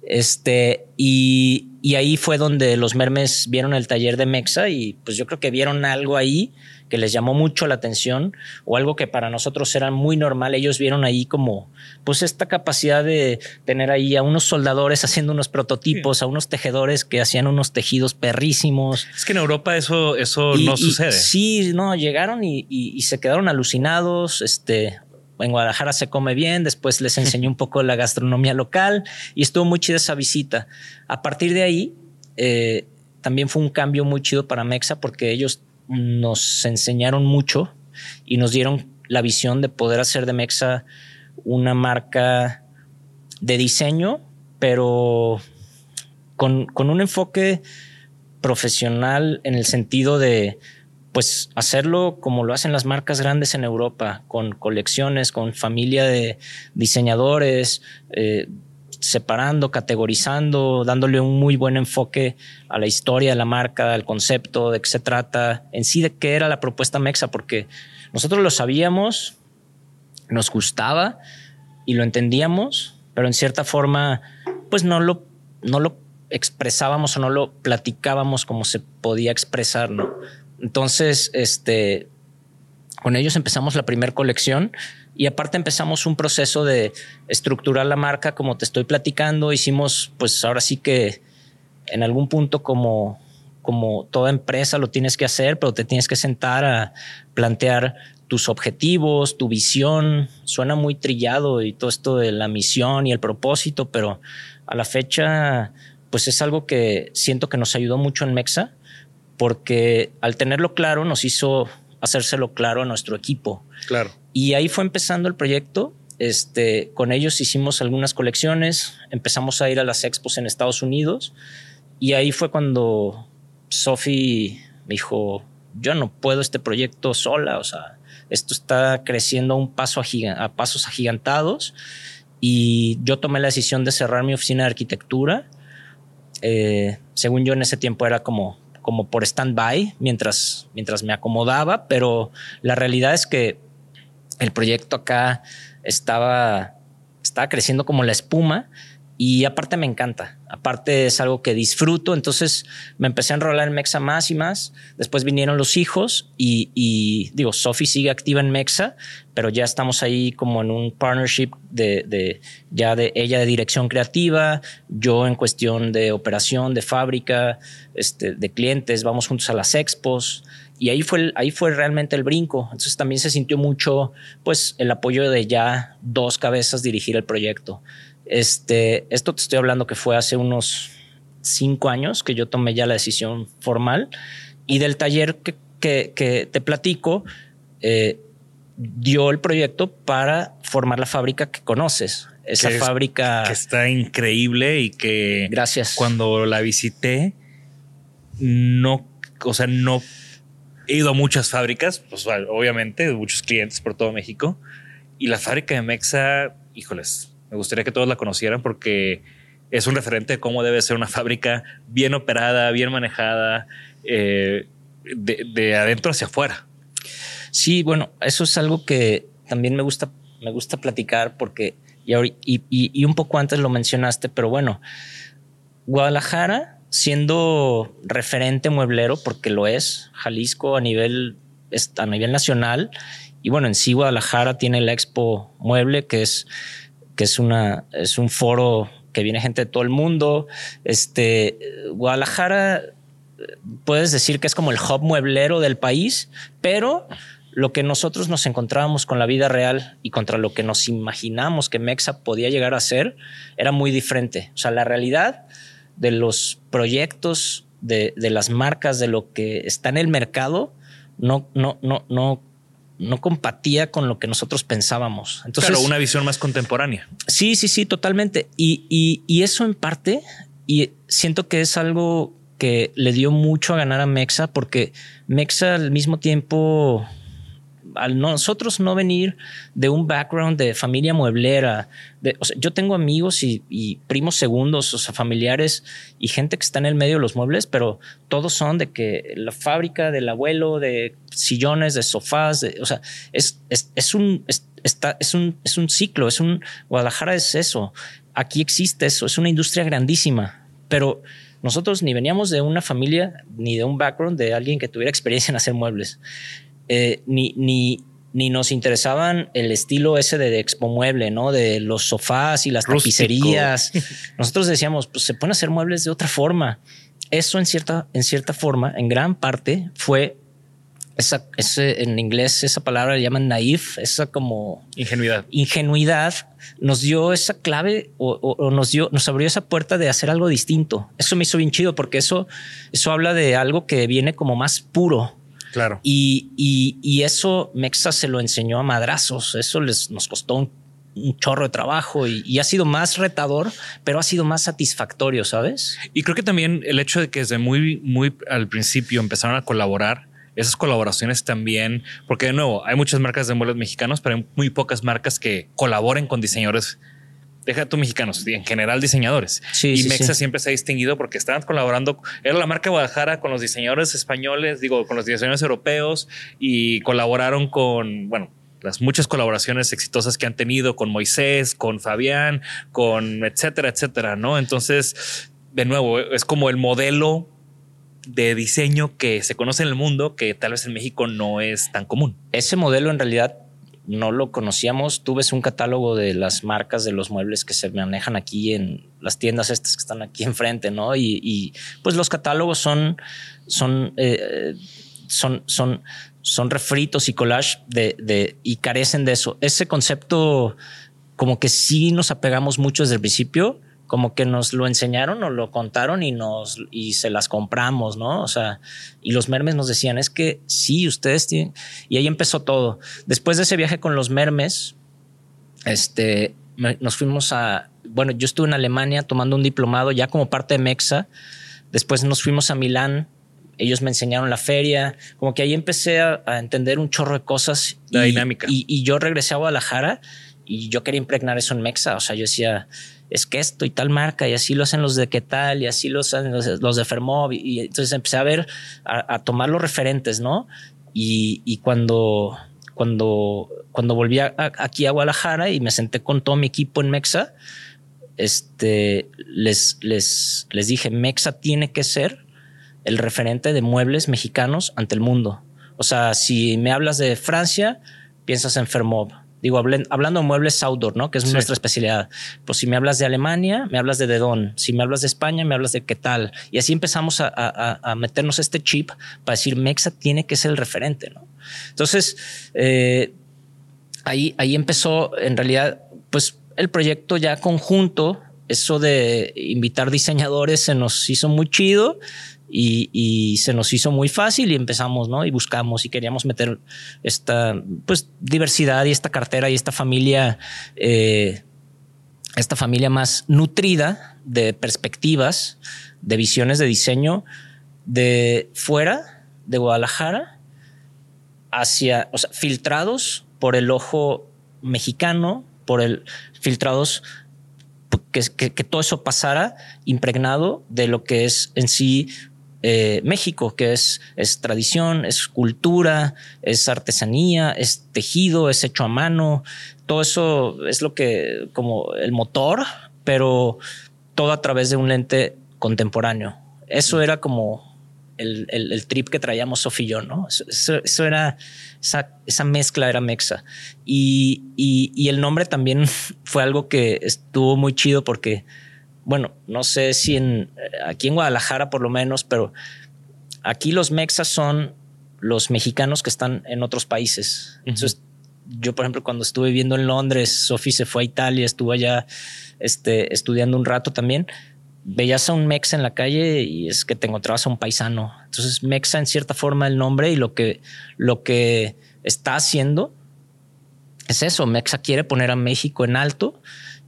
Este, y, y, ahí fue donde los mermes vieron el taller de Mexa y pues yo creo que vieron algo ahí que les llamó mucho la atención o algo que para nosotros era muy normal. Ellos vieron ahí como pues esta capacidad de tener ahí a unos soldadores haciendo unos prototipos, a unos tejedores que hacían unos tejidos perrísimos. Es que en Europa eso, eso no sucede. Sí, no, llegaron y, y, se quedaron alucinados. Este, en Guadalajara se come bien, después les enseñó un poco la gastronomía local y estuvo muy chida esa visita. A partir de ahí, eh, también fue un cambio muy chido para Mexa porque ellos nos enseñaron mucho y nos dieron la visión de poder hacer de Mexa una marca de diseño, pero con, con un enfoque profesional en el sentido de pues hacerlo como lo hacen las marcas grandes en Europa, con colecciones, con familia de diseñadores, eh, separando, categorizando, dándole un muy buen enfoque a la historia de la marca, al concepto, de qué se trata, en sí de qué era la propuesta Mexa, porque nosotros lo sabíamos, nos gustaba y lo entendíamos, pero en cierta forma, pues no lo, no lo expresábamos o no lo platicábamos como se podía expresar, ¿no? Entonces, este, con ellos empezamos la primera colección y aparte empezamos un proceso de estructurar la marca, como te estoy platicando. Hicimos, pues ahora sí que en algún punto como, como toda empresa lo tienes que hacer, pero te tienes que sentar a plantear tus objetivos, tu visión. Suena muy trillado y todo esto de la misión y el propósito, pero a la fecha, pues es algo que siento que nos ayudó mucho en Mexa porque al tenerlo claro nos hizo hacérselo claro a nuestro equipo. Claro. Y ahí fue empezando el proyecto. Este, con ellos hicimos algunas colecciones, empezamos a ir a las expos en Estados Unidos y ahí fue cuando Sophie me dijo, yo no puedo este proyecto sola, o sea, esto está creciendo a un paso a, a pasos agigantados y yo tomé la decisión de cerrar mi oficina de arquitectura. Eh, según yo en ese tiempo era como como por stand-by mientras, mientras me acomodaba, pero la realidad es que el proyecto acá estaba, estaba creciendo como la espuma y aparte me encanta, aparte es algo que disfruto, entonces me empecé a enrolar en Mexa más y más, después vinieron los hijos y, digo, Sophie sigue activa en Mexa, pero ya estamos ahí como en un partnership de, de, ya de ella de dirección creativa, yo en cuestión de operación, de fábrica, este, de clientes, vamos juntos a las expos, y ahí fue, ahí fue realmente el brinco. Entonces también se sintió mucho, pues, el apoyo de ya dos cabezas dirigir el proyecto. Este, esto te estoy hablando que fue hace unos cinco años que yo tomé ya la decisión formal y del taller que, que, que te platico, eh, dio el proyecto para formar la fábrica que conoces. Esa Que es- fábrica. que está increíble y que Gracias. cuando la visité, no, o sea, no he ido a muchas fábricas, pues obviamente, muchos clientes por todo México. Y la fábrica de Mexa, híjoles, me gustaría que todos la conocieran porque es un referente de cómo debe ser una fábrica bien operada, bien manejada, eh, de, de adentro hacia afuera. Sí, bueno, eso es algo que también me gusta, me gusta platicar porque y, y, y- un poco antes lo mencionaste, pero bueno, Guadalajara siendo referente mueblero porque lo es, Jalisco a nivel a nivel nacional y bueno, en sí Guadalajara tiene la Expo Mueble que es que es una es un foro que viene gente de todo el mundo. Este Guadalajara puedes decir que es como el hub mueblero del país, pero lo que nosotros nos encontrábamos con la vida real y contra lo que nos imaginamos que Mexa podía llegar a ser era muy diferente. O sea, la realidad de los proyectos, de, de las marcas, de lo que está en el mercado, no, no, no, no, no compatía con lo que nosotros pensábamos. Entonces, claro, una visión más contemporánea. Sí, sí, sí, totalmente. Y, y- y eso en parte, y siento que es algo que le dio mucho a ganar a Mexa, porque Mexa al mismo tiempo, al nosotros no venir de un background de familia mueblera, yo tengo amigos y, primos segundos, o sea, familiares y gente que está en el medio de los muebles, pero todos son de que la fábrica del abuelo, de sillones, de sofás, de- o sea, es, es, es un, es, está, es, un, es un ciclo, es un, Guadalajara es eso, aquí existe eso, es una industria grandísima, pero nosotros ni veníamos de una familia ni de un background de alguien que tuviera experiencia en hacer muebles eh, ni, ni, ni nos interesaban el estilo ese de, Expo Mueble, ¿no? De los sofás y las Rústico. tapicerías. Nosotros decíamos, pues se pueden hacer muebles de otra forma. Eso en cierta, en cierta forma, en gran parte, fue esa, ese, en inglés esa palabra le llaman naif, esa como Ingenuidad. ingenuidad nos dio esa clave o, o- o nos dio, nos abrió esa puerta de hacer algo distinto. Eso me hizo bien chido porque eso, eso habla de algo que viene como más puro. Claro. Y, y- y eso Mexa se lo enseñó a madrazos. Eso les nos costó un, un chorro de trabajo y, y ha sido más retador, pero ha sido más satisfactorio, ¿sabes? Y creo que también el hecho de que desde muy, muy al principio empezaron a colaborar, esas colaboraciones también, porque de nuevo, hay muchas marcas de muebles mexicanos, pero hay muy pocas marcas que colaboren con diseñadores. Deja tú mexicanos, en general diseñadores. Sí, y sí, Mexa sí. siempre se ha distinguido porque estaban colaborando. Era la marca Guadalajara con los diseñadores españoles, digo, con los diseñadores europeos y colaboraron con, bueno, las muchas colaboraciones exitosas que han tenido con Moisés, con Fabián, con etcétera, etcétera, ¿no? Entonces, de nuevo, es como el modelo de diseño que se conoce en el mundo que tal vez en México no es tan común. Ese modelo en realidad no lo conocíamos. Tú ves un catálogo de las marcas de los muebles que se manejan aquí en las tiendas estas que están aquí enfrente, ¿no? Y, y, pues los catálogos son, son, eh, son, son, son refritos y collage de, de, y carecen de eso. Ese concepto como que sí nos apegamos mucho desde el principio, como que nos lo enseñaron, nos lo contaron y nos y se las compramos, ¿no? O sea, y los mermes nos decían, es que sí, ustedes tienen. Y ahí empezó todo. Después de ese viaje con los mermes, este, nos fuimos a. Bueno, yo estuve en Alemania tomando un diplomado ya como parte de Mexa. Después nos fuimos a Milán. Ellos me enseñaron la feria. Como que ahí empecé a, a entender un chorro de cosas. La y, dinámica. Y, y yo regresé a Guadalajara y yo quería impregnar eso en Mexa. O sea, yo decía, es que esto y tal marca, y así lo hacen los de qué tal, y así lo hacen los, de Fermov. Y, y entonces empecé a ver, a, a tomar los referentes, ¿no? Y, y cuando, cuando, cuando volví a- a- aquí a Guadalajara y me senté con todo mi equipo en Mexa, este, les, les, les dije, Mexa tiene que ser el referente de muebles mexicanos ante el mundo. O sea, si me hablas de Francia, piensas en Fermov. Digo, hablen- hablando de muebles outdoor, ¿no? Que es Sí. nuestra especialidad. Pues si me hablas de Alemania, me hablas de Dedón. Si me hablas de España, me hablas de qué tal. Y así empezamos a, a- a- a meternos este chip para decir, Mexa tiene que ser el referente, ¿no? Entonces, eh, ahí, ahí empezó en realidad, pues el proyecto ya conjunto, eso de invitar diseñadores se nos hizo muy chido y, se nos hizo muy fácil y empezamos, ¿no? Y buscamos y queríamos meter esta, pues, diversidad y esta cartera y esta familia, eh, esta familia más nutrida de perspectivas, de visiones de diseño de fuera de Guadalajara hacia, o sea, filtrados por el ojo mexicano, por el filtrados que, que, todo eso pasara impregnado de lo que es en sí eh, México, que es, tradición, es cultura, es artesanía, es tejido, es hecho a mano. Todo eso es lo que, como el motor, pero todo a través de un lente contemporáneo. Eso era como el, trip que traíamos Sofía y yo, ¿no? Eso, era, esa, mezcla era Mexa. Y, y, el nombre también fue algo que estuvo muy chido porque, bueno, no sé si en, aquí en Guadalajara por lo menos, pero aquí los Mexas son los mexicanos que están en otros países. Entonces, yo, por ejemplo, cuando estuve viviendo en Londres, Sofía se fue a Italia, estuvo allá este, estudiando un rato también veías a un mexa en la calle y es que te encontrabas a un paisano. Entonces, mexa en cierta forma el nombre y lo que, lo que está haciendo es eso. Mexa quiere poner a México en alto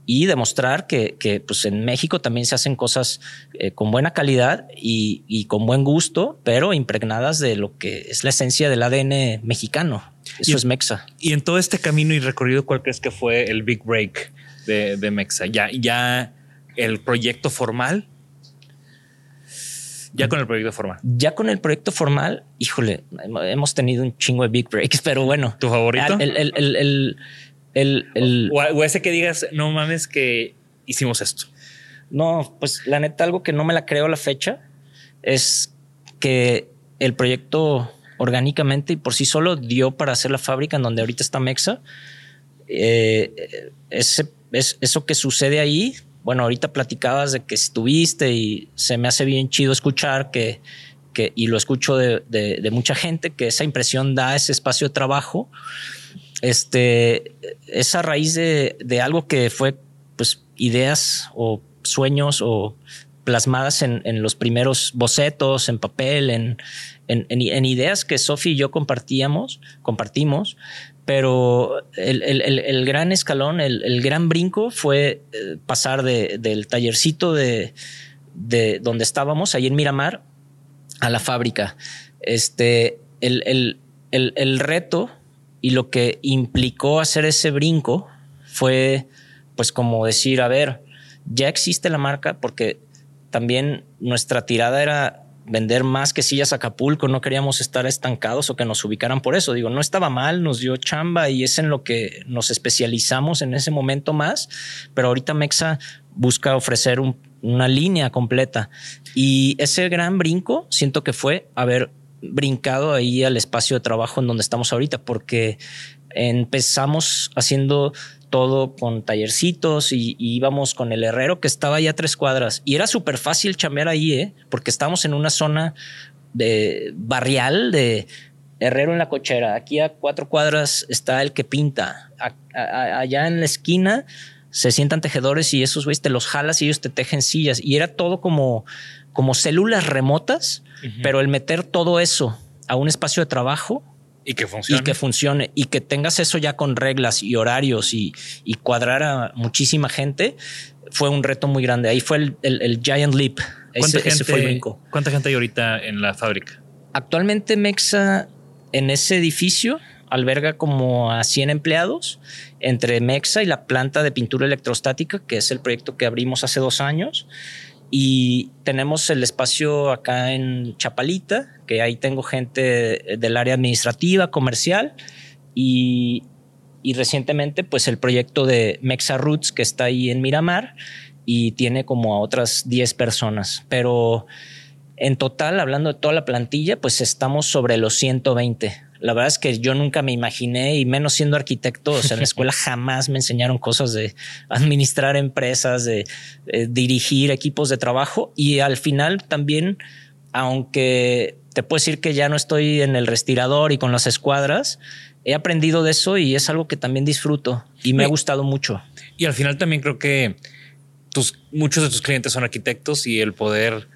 y demostrar que, que pues en México también se hacen cosas eh, con buena calidad y, y, con buen gusto, pero impregnadas de lo que es la esencia del ADN mexicano. Eso es Mexa. Y en todo este camino y recorrido, ¿cuál crees que fue el big break de, de Mexa? Ya, ya el proyecto formal. Ya con el proyecto formal. Ya con el proyecto formal, híjole, hemos tenido un chingo de big breaks, pero bueno. ¿Tu favorito? El, el, el, o, ese que digas, no mames que hicimos esto. No, pues la neta, algo que no me la creo la fecha es que el proyecto orgánicamente y por sí solo dio para hacer la fábrica en donde ahorita está Mexa. Eh, ese, es, eso que sucede ahí bueno, ahorita platicabas de que estuviste y se me hace bien chido escuchar que, que y lo escucho de, de, mucha gente, que esa impresión da ese espacio de trabajo. Este, esa raíz de, de algo que fue, pues, ideas o sueños o plasmadas en, en los primeros bocetos, en papel, en, en, ideas que Sofi y yo compartíamos, compartimos, pero el, gran escalón, el, gran brinco fue eh, pasar del tallercito de, donde estábamos, ahí en Miramar, a la fábrica. Este, el, reto y lo que implicó hacer ese brinco fue, pues, como decir, a ver, ya existe la marca porque también nuestra tirada era vender más que sillas a Acapulco, no queríamos estar estancados o que nos ubicaran por eso. Digo, no estaba mal, nos dio chamba y es en lo que nos especializamos en ese momento más, pero ahorita Mexa busca ofrecer una línea completa. Y ese gran brinco siento que fue haber brincado ahí al espacio de trabajo en donde estamos ahorita, porque empezamos haciendo todo con tallercitos y, íbamos con el herrero que estaba ya a tres cuadras y era súper fácil chamear ahí, ¿eh? porque estamos en una zona de barrial de herrero en la cochera. Aquí a cuatro cuadras está el que pinta. allá en la esquina se sientan tejedores y esos güeyes te los jalas y ellos te tejen sillas y era todo como, como células remotas, pero el meter todo eso a un espacio de trabajo y que funcione. Y que funcione. Y que tengas eso ya con reglas y horarios y, cuadrar a muchísima gente fue un reto muy grande. Ahí fue el, Giant Leap. ¿Cuánta, gente, ¿Cuánta gente hay ahorita en la fábrica? Actualmente Mexa en ese edificio alberga como a 100 empleados entre Mexa y la planta de pintura electrostática, que es el proyecto que abrimos hace dos años. Y tenemos el espacio acá en Chapalita, que ahí tengo gente del área administrativa, comercial y, y recientemente pues el proyecto de Mexa Roots que está ahí en Miramar y tiene como a otras 10 personas. Pero en total, hablando de toda la plantilla, pues estamos sobre los 120 la verdad es que yo nunca me imaginé, y menos siendo arquitecto, o sea, en la escuela jamás me enseñaron cosas de administrar empresas, de, dirigir equipos de trabajo. Y al final también, aunque te puedo decir que ya no estoy en el respirador y con las escuadras, he aprendido de eso y es algo que también disfruto y me ha gustado mucho. Y al final también creo que tus, muchos de tus clientes son arquitectos y el poder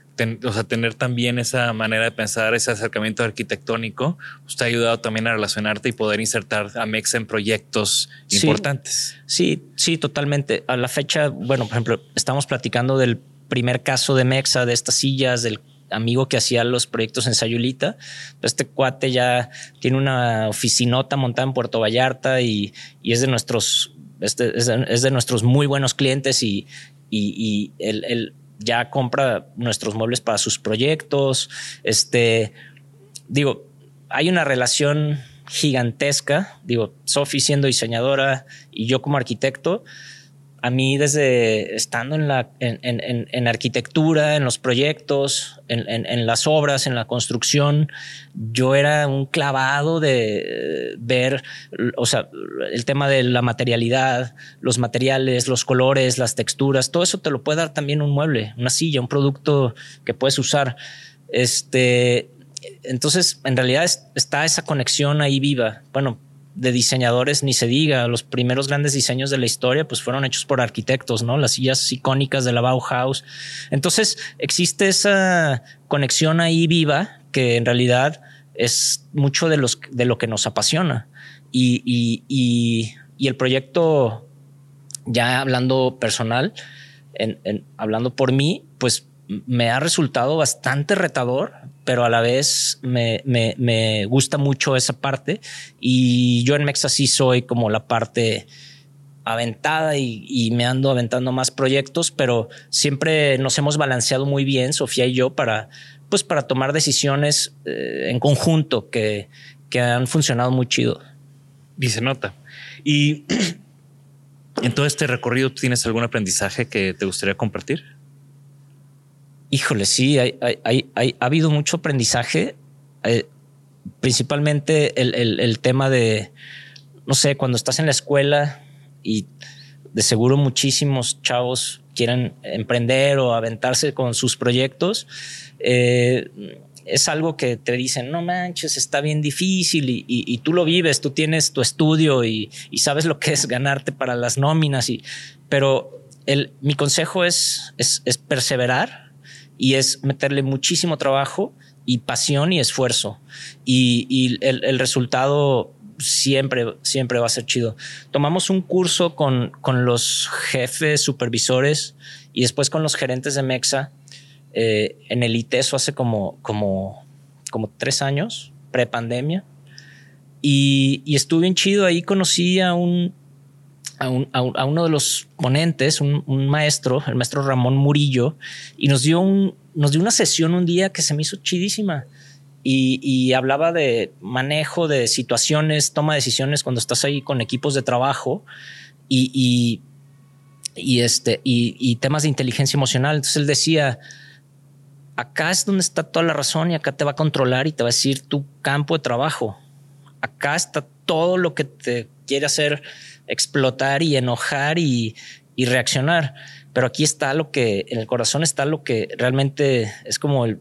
o sea, tener también esa manera de pensar, ese acercamiento arquitectónico, usted ha ayudado también a relacionarte y poder insertar a Mexa en proyectos importantes. Sí, sí, totalmente. A la fecha, bueno, por ejemplo, estamos platicando del primer caso de Mexa, de estas sillas, del amigo que hacía los proyectos en Sayulita. Este cuate ya tiene una oficinota montada en Puerto Vallarta y, es de nuestros, es de, nuestros muy buenos clientes y, y, el ya compra nuestros muebles para sus proyectos. Este, digo, hay una relación gigantesca. Digo, Sophie siendo diseñadora y yo como arquitecto, a mí desde estando en la en, arquitectura, en los proyectos, en, las obras, en la construcción, yo era un clavado de ver, o sea, el tema de la materialidad, los materiales, los colores, las texturas, todo eso te lo puede dar también un mueble, una silla, un producto que puedes usar. Este, entonces, en realidad está esa conexión ahí viva. Bueno, de diseñadores ni se diga. Los primeros grandes diseños de la historia pues fueron hechos por arquitectos, ¿no? Las sillas icónicas de la Bauhaus. Entonces existe esa conexión ahí viva que en realidad es mucho de, los, de lo que nos apasiona. Y, y, y, y el proyecto, ya hablando personal, en, hablando por mí, pues me ha resultado bastante retador, pero a la vez me, me, gusta mucho esa parte. Y yo en Mexa sí soy como la parte aventada y, me ando aventando más proyectos, pero siempre nos hemos balanceado muy bien, Sofía y yo, para, pues para tomar decisiones eh, en conjunto que, que han funcionado muy chido. Y se nota. Y en todo este recorrido, ¿tienes algún aprendizaje que te gustaría compartir? Híjole, sí, hay, ha habido mucho aprendizaje, eh, principalmente el, tema de, no sé, cuando estás en la escuela y de seguro muchísimos chavos quieren emprender o aventarse con sus proyectos. Eh, es algo que te dicen, no manches, está bien difícil y, tú lo vives, tú tienes tu estudio y, sabes lo que es ganarte para las nóminas. Y, pero el, mi consejo es, es, es perseverar, y es meterle muchísimo trabajo y pasión y esfuerzo. Y, el, resultado siempre, siempre va a ser chido. Tomamos un curso con, con los jefes, supervisores y después con los gerentes de Mexa eh, en el ITESO hace como, como, como tres años, pre-pandemia. Y, y estuve bien chido. Ahí conocí a un a, uno de los ponentes, un, maestro, el maestro Ramón Murillo, y nos dio, una sesión un día que se me hizo chidísima. Y, hablaba de manejo de situaciones, toma decisiones cuando estás ahí con equipos de trabajo y, y, este, y, temas de inteligencia emocional. Entonces él decía, acá es donde está toda la razón y acá te va a controlar y te va a decir tu campo de trabajo. Acá está todo lo que te quiere hacer explotar y enojar y, reaccionar. Pero aquí está lo que, en el corazón está lo que realmente es como el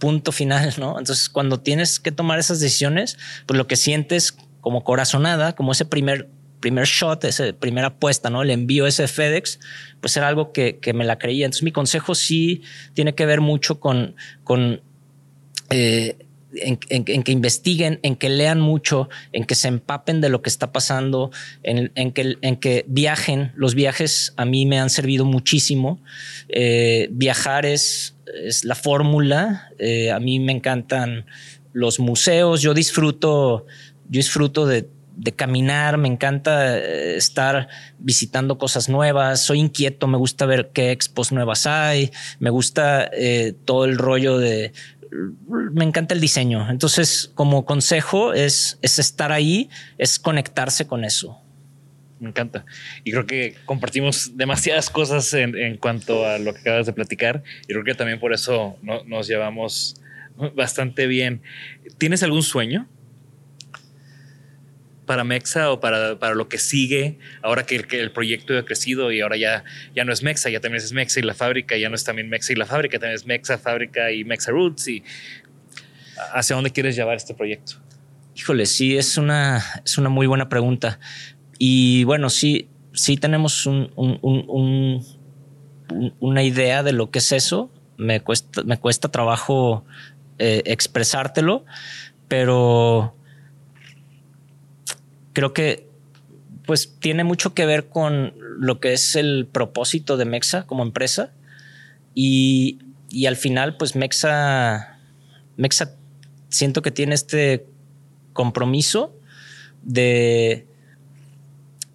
punto final, ¿no? Entonces, cuando tienes que tomar esas decisiones, pues lo que sientes como corazonada, como ese primer, primer shot, esa primera apuesta, ¿no? El envío ese FedEx, pues era algo que, me la creía. Entonces, mi consejo sí tiene que ver mucho con, con eh, en, que investiguen, en que lean mucho, en que se empapen de lo que está pasando, en, que, en que viajen. Los viajes a mí me han servido muchísimo. Eh, viajar es, es la fórmula. Eh, a mí me encantan los museos. Yo disfruto, yo disfruto de, caminar, me encanta eh, estar visitando cosas nuevas, soy inquieto, me gusta ver qué expos nuevas hay, me gusta todo el rollo de me encanta el diseño. Entonces, como consejo es, es estar ahí, es conectarse con eso. Me encanta. Y creo que compartimos demasiadas cosas en, cuanto a lo que acabas de platicar. Y creo que también por eso nos llevamos bastante bien. ¿Tienes algún sueño? Para Mexa o para, para lo que sigue, ahora que el, que el, proyecto ha crecido y ahora ya, ya no es Mexa, ya también es Mexa y la fábrica, ya no es también Mexa y la fábrica, también es Mexa, fábrica y Mexa Roots. Y ¿Hacia dónde quieres llevar este proyecto? Híjole, sí, es una, es una muy buena pregunta. Y bueno, sí, sí tenemos un, un, una idea de lo que es eso. me cuesta, me cuesta trabajo eh, expresártelo, pero creo que pues tiene mucho que ver con lo que es el propósito de Mexa como empresa. Y, y al final pues Mexa, Mexa siento que tiene este compromiso de,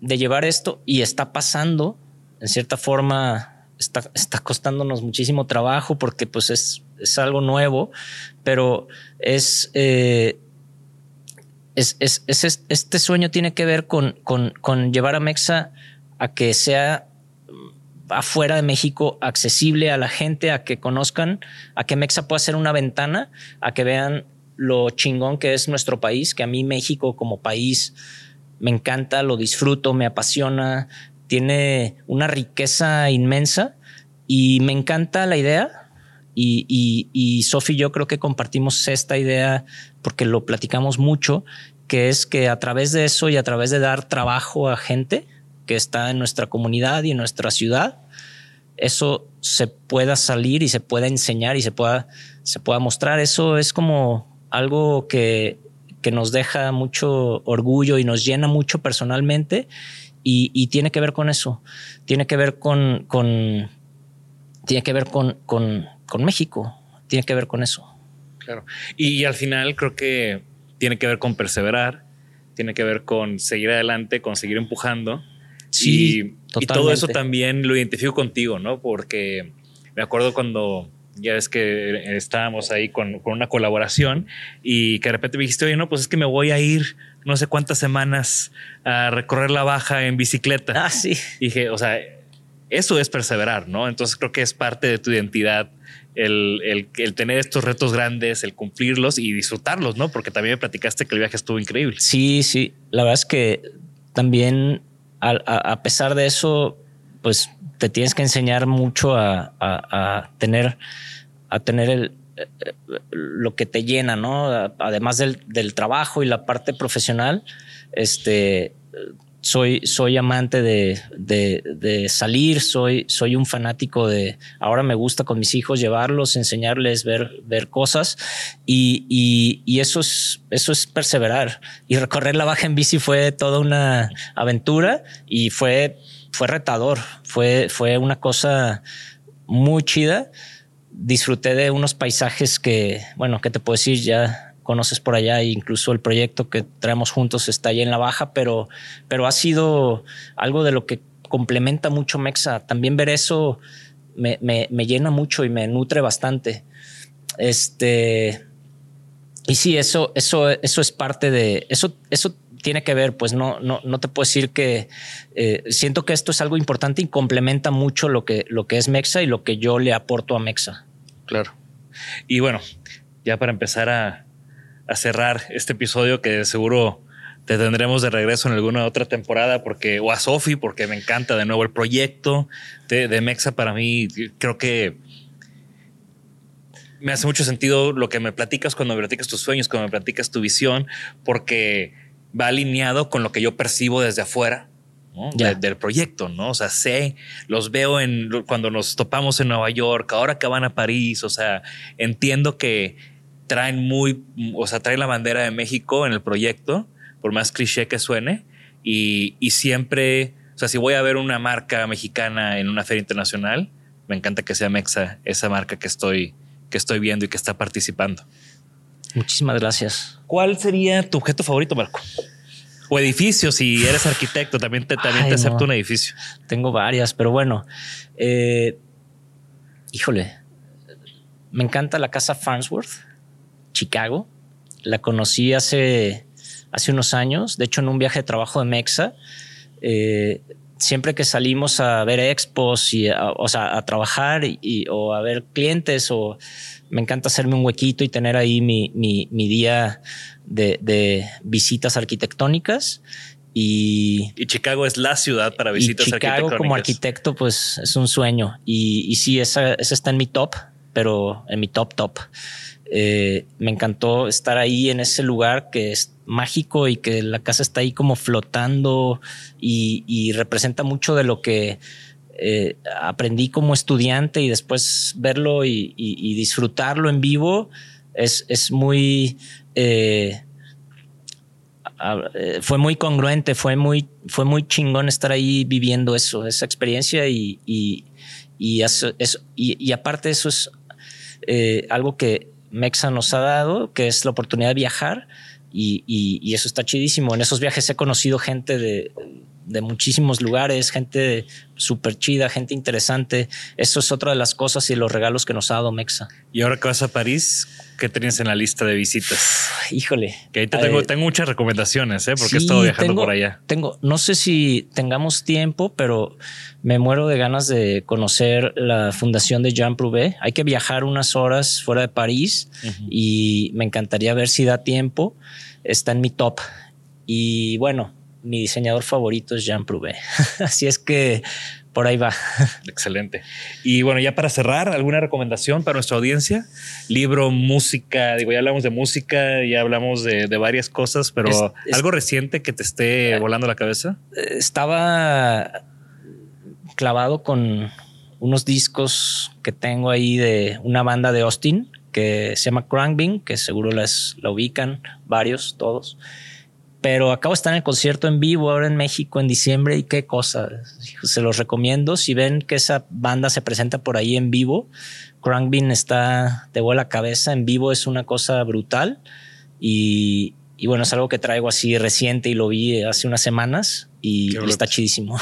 de llevar esto y está pasando, en cierta forma, está, está costándonos muchísimo trabajo porque pues es, es algo nuevo, pero es, eh, es, es, es, este sueño tiene que ver con, con, con llevar a Mexa a que sea afuera de México accesible a la gente, a que conozcan, a que Mexa pueda ser una ventana, a que vean lo chingón que es nuestro país, que a mí México como país me encanta, lo disfruto, me apasiona, tiene una riqueza inmensa y me encanta la idea. Y, y, y Sofi yo creo que compartimos esta idea porque lo platicamos mucho, que es que a través de eso y a través de dar trabajo a gente que está en nuestra comunidad y en nuestra ciudad, eso se pueda salir y se pueda enseñar y se pueda, se pueda mostrar. Eso es como algo que, que nos deja mucho orgullo y nos llena mucho personalmente y, y tiene que ver con eso, tiene que ver con, con tiene que ver con, con, con, México, tiene que ver con eso. Claro. Y, y al final creo que tiene que ver con perseverar, tiene que ver con seguir adelante, con seguir empujando. Sí, y, y todo eso también lo identifico contigo, ¿no? Porque me acuerdo cuando ya es que estábamos ahí con, con, una colaboración y que de repente me dijiste, oye, no, pues es que me voy a ir no sé cuántas semanas a recorrer la baja en bicicleta. Ah, sí. Y dije, o sea, eso es perseverar, ¿no? Entonces creo que es parte de tu identidad el, el, tener estos retos grandes, el cumplirlos y disfrutarlos, ¿no? Porque también me platicaste que el viaje estuvo increíble. Sí, sí. La verdad es que también, a, a, pesar de eso, pues te tienes que enseñar mucho a, a tener, a tener el, lo que te llena, ¿no? Además del, del, trabajo y la parte profesional, este, soy, soy amante de, de, salir, soy, soy un fanático de, ahora me gusta con mis hijos llevarlos, enseñarles, ver, ver cosas y, y, y eso, es, eso es perseverar. Y recorrer la baja en bici fue toda una aventura y fue, fue retador, fue, fue una cosa muy chida. Disfruté de unos paisajes que, bueno, ¿qué te puedo decir? Ya conoces por allá, e incluso el proyecto que traemos juntos está ahí en la baja, pero, pero ha sido algo de lo que complementa mucho Mexa. También ver eso me, me, me llena mucho y me nutre bastante. Este, y sí, eso, eso, eso es parte de eso, eso tiene que ver, pues no, no, no te puedo decir que eh, siento que esto es algo importante y complementa mucho lo que, lo que es Mexa y lo que yo le aporto a Mexa. Claro. Y bueno, ya para empezar a, a cerrar este episodio que seguro te tendremos de regreso en alguna otra temporada porque o a Sofi porque me encanta de nuevo el proyecto de, de, Mexa para mí creo que me hace mucho sentido lo que me platicas cuando me platicas tus sueños cuando me platicas tu visión porque va alineado con lo que yo percibo desde afuera ¿no? de, del proyecto, ¿no? O sea, sé, los veo en cuando nos topamos en Nueva York, ahora que van a París, o sea, entiendo que traen muy, o sea, traen la bandera de México en el proyecto, por más cliché que suene, y, y, siempre, o sea, si voy a ver una marca mexicana en una feria internacional, me encanta que sea Mexa, esa marca que estoy, que estoy viendo y que está participando. Muchísimas gracias. ¿Cuál sería tu objeto favorito, Marco? O edificio, si eres arquitecto, también te, también Ay, te acepto no. un edificio. Tengo varias, pero bueno, eh, híjole, me encanta la casa Farnsworth Chicago. La conocí hace, hace unos años, de hecho en un viaje de trabajo de Mexa. Eh, siempre que salimos a ver expos y a, o sea, a trabajar y, y, o a ver clientes o me encanta hacerme un huequito y tener ahí mi, mi, mi día de, de, visitas arquitectónicas. Y, y, Chicago es la ciudad para visitas y Chicago como arquitecto pues es un sueño y, y sí, esa, esa está en mi top, pero en mi top top. Eh, me encantó estar ahí en ese lugar que es mágico y que la casa está ahí como flotando y, representa mucho de lo que eh, aprendí como estudiante y después verlo y, disfrutarlo en vivo es, es muy... Eh, fue muy congruente, fue muy, fue muy chingón estar ahí viviendo eso, esa experiencia y, y, eso, y, aparte eso es algo que Mexa nos ha dado, que es la oportunidad de viajar y, y, eso está chidísimo. En esos viajes he conocido gente de, de muchísimos lugares, gente súper chida, gente interesante. Eso es otra de las cosas y los regalos que nos ha dado Mexa. Y ahora que vas a París, ¿qué tenías en la lista de visitas? Híjole. Que ahí te tengo, eh, tengo muchas recomendaciones, ¿eh? porque he estado viajando por allá. Tengo, no sé si tengamos tiempo, pero me muero de ganas de conocer la fundación de Jean Prouvé. Hay que viajar unas horas fuera de París y me encantaría ver si da tiempo. Está en mi top. Y bueno, mi diseñador favorito es Jean Prouvé. Así es que por ahí va. Excelente. Y bueno, ya para cerrar, ¿alguna recomendación para nuestra audiencia? Libro, música, digo, ya hablamos de música, ya hablamos de, varias cosas, pero algo reciente que te esté eh, volando la cabeza. Estaba clavado con unos discos que tengo ahí de una banda de Austin que se llama Crankbing, que seguro las, la ubican varios, todos pero acabo de estar en el concierto en vivo ahora en México en diciembre y qué cosa. Se los recomiendo. Si ven que esa banda se presenta por ahí en vivo, Crankbean está de vuela cabeza. En vivo es una cosa brutal y, bueno, es algo que traigo así reciente y lo vi hace unas semanas y, está chidísimo.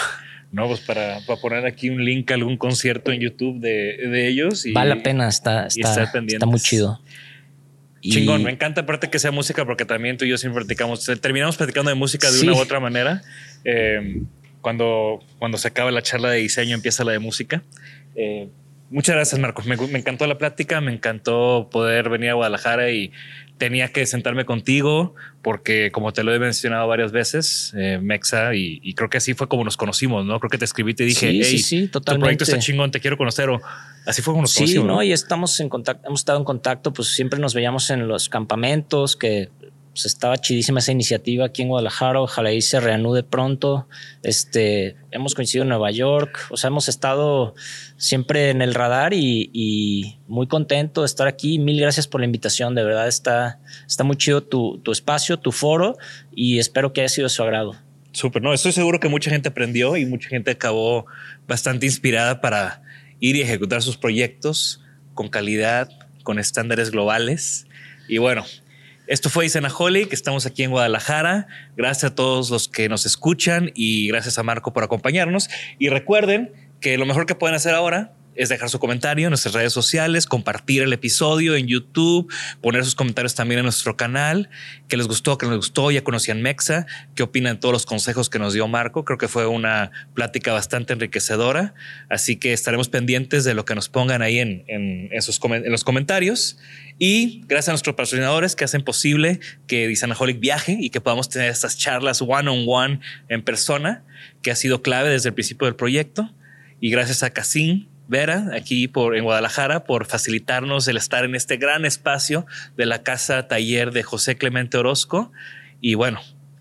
No, pues para, poner aquí un link a algún concierto en YouTube de, ellos. Y, vale la pena, está, está, está muy chido. Chingón, me encanta aparte que sea música porque también tú y yo siempre platicamos, terminamos platicando de música de una u otra manera. Eh, cuando, cuando se acaba la charla de diseño empieza la de música. Eh, muchas gracias Marcos, me, me, encantó la plática, me encantó poder venir a Guadalajara y tenía que sentarme contigo porque como te lo he mencionado varias veces, eh, Mexa, y, creo que así fue como nos conocimos, ¿no? Creo que te escribí y te dije, sí, hey, sí, tu proyecto está chingón, te quiero conocer. O así fue como nos conocimos. Sí, ¿no? Y estamos en contacto, hemos estado en contacto, pues siempre nos veíamos en los campamentos, que pues, estaba chidísima esa iniciativa aquí en Guadalajara. Ojalá y se reanude pronto. Este, hemos coincidido en Nueva York. O sea, hemos estado siempre en el radar y, muy contento de estar aquí. Mil gracias por la invitación. De verdad está, está muy chido tu, tu espacio, tu foro y espero que haya sido de su agrado. Súper, no, estoy seguro que mucha gente aprendió y mucha gente acabó bastante inspirada para ir y ejecutar sus proyectos con calidad, con estándares globales. Y bueno, esto fue que estamos aquí en Guadalajara. Gracias a todos los que nos escuchan y gracias a Marco por acompañarnos. Y recuerden que lo mejor que pueden hacer ahora es dejar su comentario en nuestras redes sociales, compartir el episodio en YouTube, poner sus comentarios también en nuestro canal, que les gustó, que no les gustó, ya conocían Mexa, qué opinan todos los consejos que nos dio Marco. Creo que fue una plática bastante enriquecedora, así que estaremos pendientes de lo que nos pongan ahí en, en, esos, en los comentarios. Y gracias a nuestros patrocinadores que hacen posible que Disanaholic viaje y que podamos tener estas charlas one on one en persona, que ha sido clave desde el principio del proyecto. Y gracias a Casim Vera, aquí por, en Guadalajara, por facilitarnos el estar en este gran espacio de la casa taller de José Clemente Orozco. Y bueno,